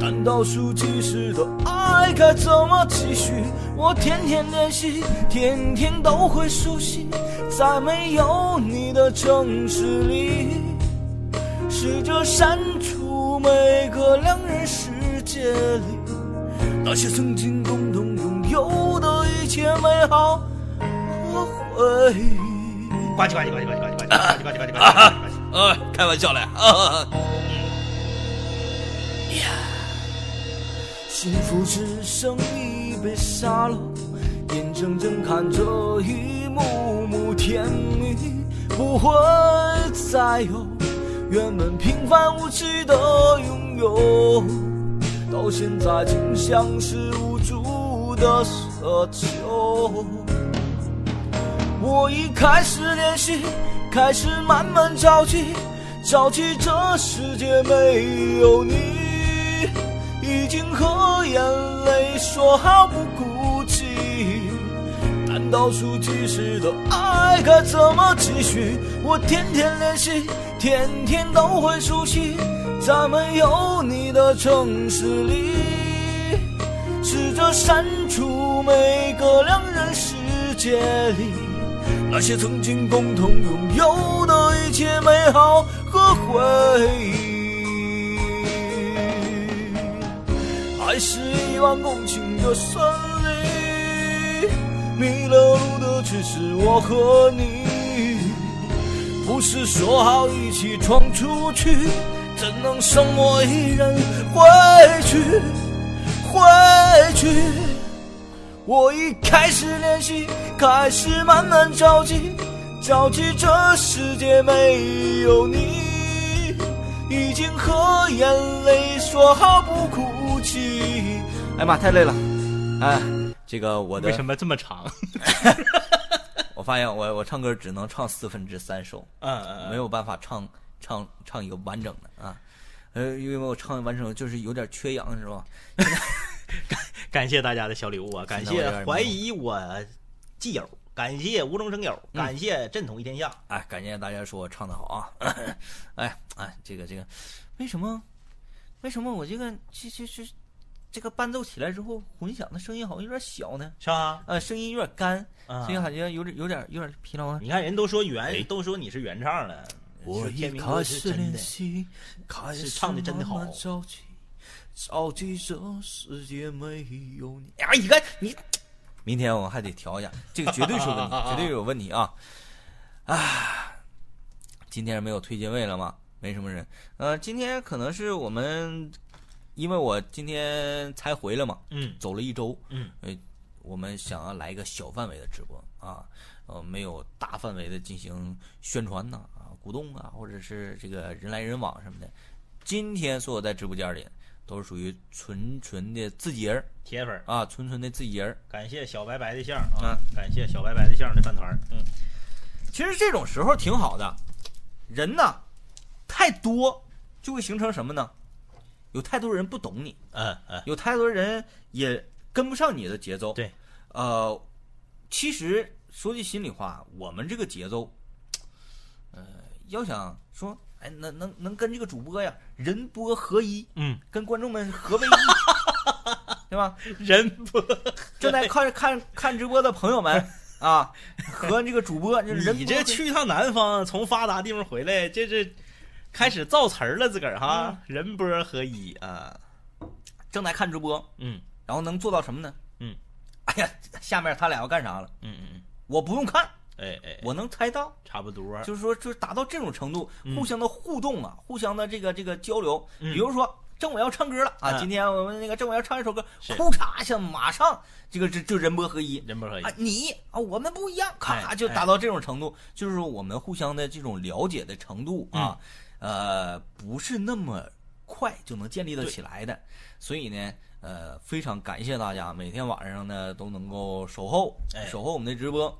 但倒数计时的爱该怎么继续？我天天练习，天天都会熟悉，在没有你的城市里，试着删除每个两人世界里那些曾经共同拥有的一切美好和回忆。呱唧呱唧呱唧呱唧呱唧呱唧呱唧呱唧呱唧呱唧呱唧。呃，开玩笑嘞啊！幸福只剩一杯沙漏，眼睁睁看着一幕幕甜蜜不会再有，原本平凡无奇的拥有，到现在竟像是无助的奢求。我已开始练习，开始慢慢着急，着急这世界没有你，已经和眼泪说好不哭泣。但倒数计时的爱该怎么继续？我天天练习，天天都会熟悉，在没有你的城市里，试着删除每个两人世界里。那些曾经共同拥有的一切美好和回忆，爱是一万公顷的森林，迷了路的只是我和你，不是说好一起闯出去，怎能剩我一人回去，回去。我已开始练习，开始慢慢着急，着急这世界没有你，已经和眼泪说好不哭泣。哎妈，太累了，哎，这个我的为什么这么长？[laughs] 我发现我我唱歌只能唱四分之三首，嗯嗯没有办法唱唱唱一个完整的啊，呃，因为我唱完整就是有点缺氧，是吧？[laughs] 感感谢大家的小礼物啊！感谢怀疑我基友，感谢无中生有，嗯感谢正统一天下。哎，感谢大家说我唱的好啊！[coughs] 哎哎，这个这个，为什么为什么我这个这这这这个伴奏起来之后混响的声音好像有点小呢？是吧？呃，声音有点干，啊所以感觉有点有点有点疲劳啊。你看人都说哎原，都说你是原唱了，我已说天明哥开始是真的。练习，开是始唱的真的好着急，着急这世界没有你。哎，你看你，明天我还得调一下，这个绝对是问题，绝对有问题啊！啊，今天没有推荐位了吗？没什么人。呃，今天可能是我们，因为我今天才回来嘛，嗯走了一周，嗯，呃，我们想要来一个小范围的直播啊，呃，没有大范围的进行宣传呐、啊，鼓动啊，或者是这个人来人往什么的。今天所有在直播间里都是属于纯纯的自己人儿铁粉儿，啊，纯纯的自己人儿。感谢小白白的相啊啊，感谢小白白的相的饭团儿。嗯，其实这种时候挺好的，人呢太多就会形成什么呢？有太多人不懂你，嗯嗯，有太多人也跟不上你的节奏。对，呃，其实说句心里话，我们这个节奏，呃，要想说，哎，能能能跟这个主播呀人播合一，嗯，跟观众们合为一，[laughs] 对吧？人播，[laughs] 正在看看看直播的朋友们啊，和这个主播，你这去一趟南方，从发达地方回来，这这开始造词儿了，自个儿哈，人波合一啊。正在看直播，嗯然后能做到什么呢？嗯，哎呀，下面他俩要干啥了？嗯嗯嗯，我不用看，哎哎，我能猜到。差不多。就是说，就是达到这种程度，嗯。互相的互动啊，互相的这个这个交流。嗯。比如说，政委要唱歌了啊，嗯今天我们那个政委要唱一首歌，是。呼嚓一下，马上这个就就人波合一。人波合一。啊，，你啊，我们不一样，咔哎就达到这种程度，就是说我们互相的这种了解的程度啊，嗯。呃，不是那么快就能建立得起来的，所以呢，呃，非常感谢大家每天晚上呢都能够守候，哎。守候我们的直播，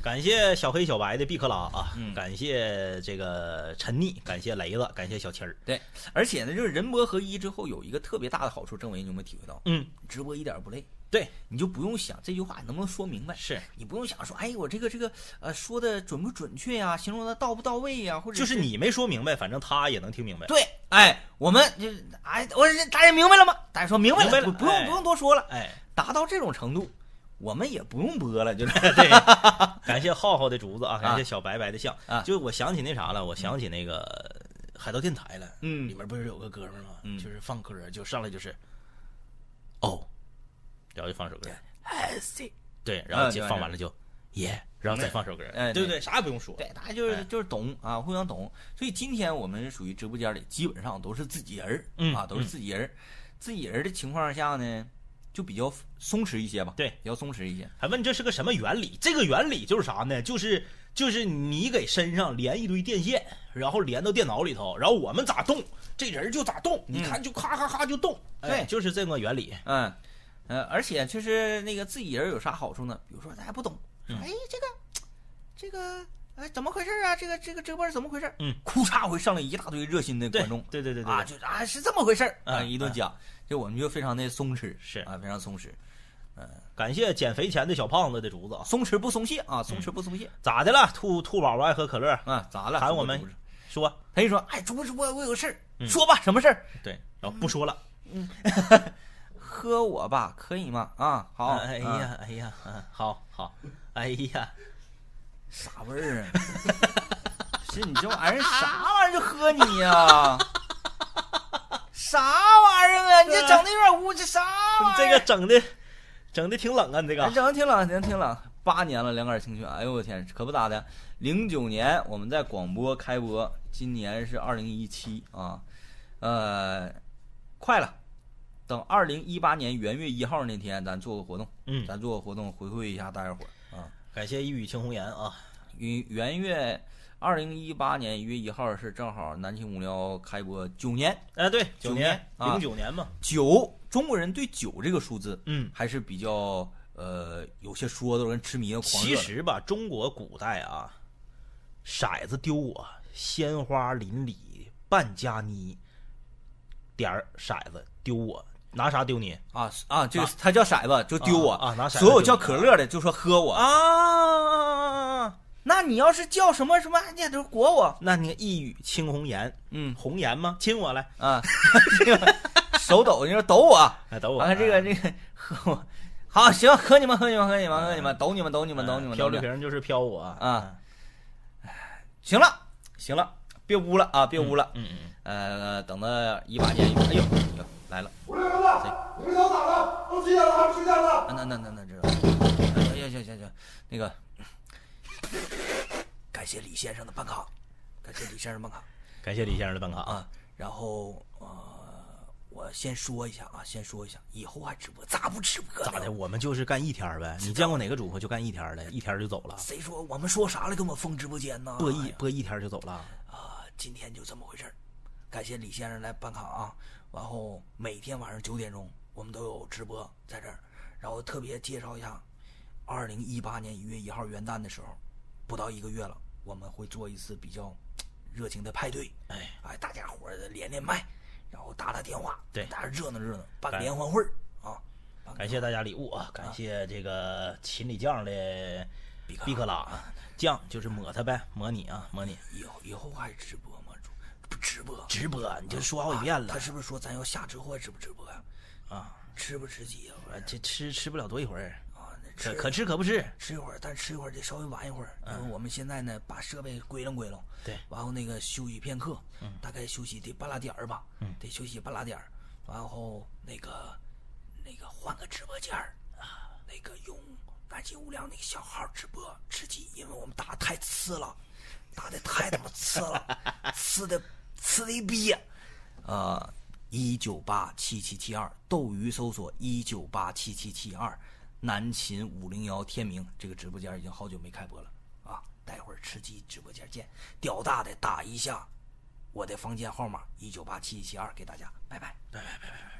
感谢小黑小白的毕克拉啊，嗯。感谢这个陈妮，感谢雷子，感谢小七儿。对，而且呢，就是人播合一之后有一个特别大的好处，政委你有没有体会到？嗯，直播一点儿不累，对，你就不用想这句话能不能说明白，是，你不用想说，哎，我这个这个呃说的准不准确呀、形容的到不到位呀、或者就是你没说明白，反正他也能听明白。对，哎，我们就哎，我大家明白了吗？大家说明白了不不用、哎。不用多说了，哎，达到这种程度，我们也不用播了，就是。对，[laughs] 感谢浩浩的竹子啊，感谢啊小白白的象啊。就我想起那啥了，我想起那个海盗电台了，嗯。里面不是有个哥们儿吗？嗯。就是放歌就上来就是，哦，然后就放首歌，对，然后放完了就耶，然后再放首歌，哎对对不对？啥也不用说，对，大家就是、哎就是懂啊，互相懂。所以今天我们属于直播间里基本上都是自己人、嗯啊，都是自己人。自己人的情况下呢，就比较松弛一些吧。对比较松弛一些。还问这是个什么原理？这个原理就是啥呢？就是就是你给身上连一堆电线，然后连到电脑里头，然后我们咋动，这人就咋动，你看就咔咔咔就动，哎对就是这个原理。嗯，呃，而且就是那个自己人有啥好处呢？比如说大家不懂，说嗯哎这个这个哎怎么回事啊？这个这个直播是怎么回事？嗯，哭嚓会上来一大堆热心的观众。对对对对啊，就啊是这么回事儿啊，嗯一顿讲，就我们就非常的松弛，是啊，非常松弛，嗯感谢减肥前的小胖子的竹子啊，松弛不松懈啊，松弛不松懈咋的了？兔兔宝宝爱喝可乐，啊，咋了？喊我们说他一说，哎，主播主播，我有事说吧，什么事儿？对，然后不说了。[laughs] 喝我吧，可以吗？啊，好。啊，哎呀哎呀，嗯，好好，哎呀，啥味儿啊？[laughs] 是你这玩意儿啥玩意儿就喝你呀、[laughs] 啥玩意儿啊？你这整的有点污，这啥玩意儿？这个整的整的挺冷啊，你这哎个。整的挺冷，整的挺冷。八年了，两杆清泉，哎呦我天，可不咋的。零九年我们在广播开播，今年是二零一七啊，呃，快了。等二零一八年元月一号那天，咱做个活动，嗯，咱做个活动回馈一下大家伙儿啊。感谢一语青红颜啊，元元月二零一八年一月一号是正好南青五聊开播九年，哎对，九九年啊。零九年嘛，九中国人对九这个数字嗯，还是比较呃有些说的跟痴迷的狂热。其。实吧，中国古代啊，骰子丢我，鲜花邻里半家妮，点儿骰子丢我，拿啥丢你啊啊，就他叫骰子就丢我啊啊拿骰子所有叫可乐的就说喝我。啊？那你要是叫什么什么，你也都裹我。那你一语青红颜，嗯红颜吗？亲我来，啊，这 [laughs] 个手抖，你说抖我。哎，等我。完了这个这个喝我，好行，喝你们喝你们喝你们喝你们，抖你们抖你们抖你们，飘绿抖你们瓶就是飘我啊，行了行了，别污了啊，别污了。嗯嗯，呃，等到一八年，哎呦，呦来了，五六零的，你们想咋了？都几点了还不睡觉呢？啊那那那那知道，哎行行行行，那个，感谢李先生的办卡，感谢李先生办卡感谢李先生的办卡啊。啊。然后呃，我先说一下啊，先说一下，以后还直播咋不直播？咋的？我们就是干一天呗。你见过哪个主播就干一天的，一天就走了，谁说我们说啥了？给我们封直播间呢？播一播一天就走了。啊，今天就这么回事儿。感谢李先生来办卡啊，然后每天晚上九点钟我们都有直播在这儿，然后特别介绍一下，二零一八年一月一号元旦的时候，不到一个月了，我们会做一次比较热情的派对，哎哎，大家伙儿连连麦，然后打打电话，对大家热闹热闹，办个感联欢会儿啊，感谢大家礼物啊！感谢这个秦李酱的毕克拉酱，就是抹他呗，抹你啊，抹你以后以后还直播直播，直播，你就说好几遍了。他是不是说咱要下直播直不直播呀、啊！吃不吃鸡呀、我这吃吃不了多一会儿，啊，那可吃可吃可不吃。吃一会儿，但吃一会儿得稍微晚一会儿，因为我们现在呢把设备归拢归拢，对。然后那个休息片刻，大概休息得半拉点儿吧，得休息半拉点儿，然后那个那个换个直播间儿啊，那个用南京无聊那个小号直播吃鸡，因为我们打得太次了，打的太他妈次了，[laughs] 次的呲的一逼，呃，一九八七七七二，斗鱼搜索一九八七七七二，南秦五零幺天明这个直播间已经好久没开播了啊！待会儿吃鸡直播间见，屌大的打一下我的房间号码一九八七七七二给大家，拜拜。拜拜拜拜。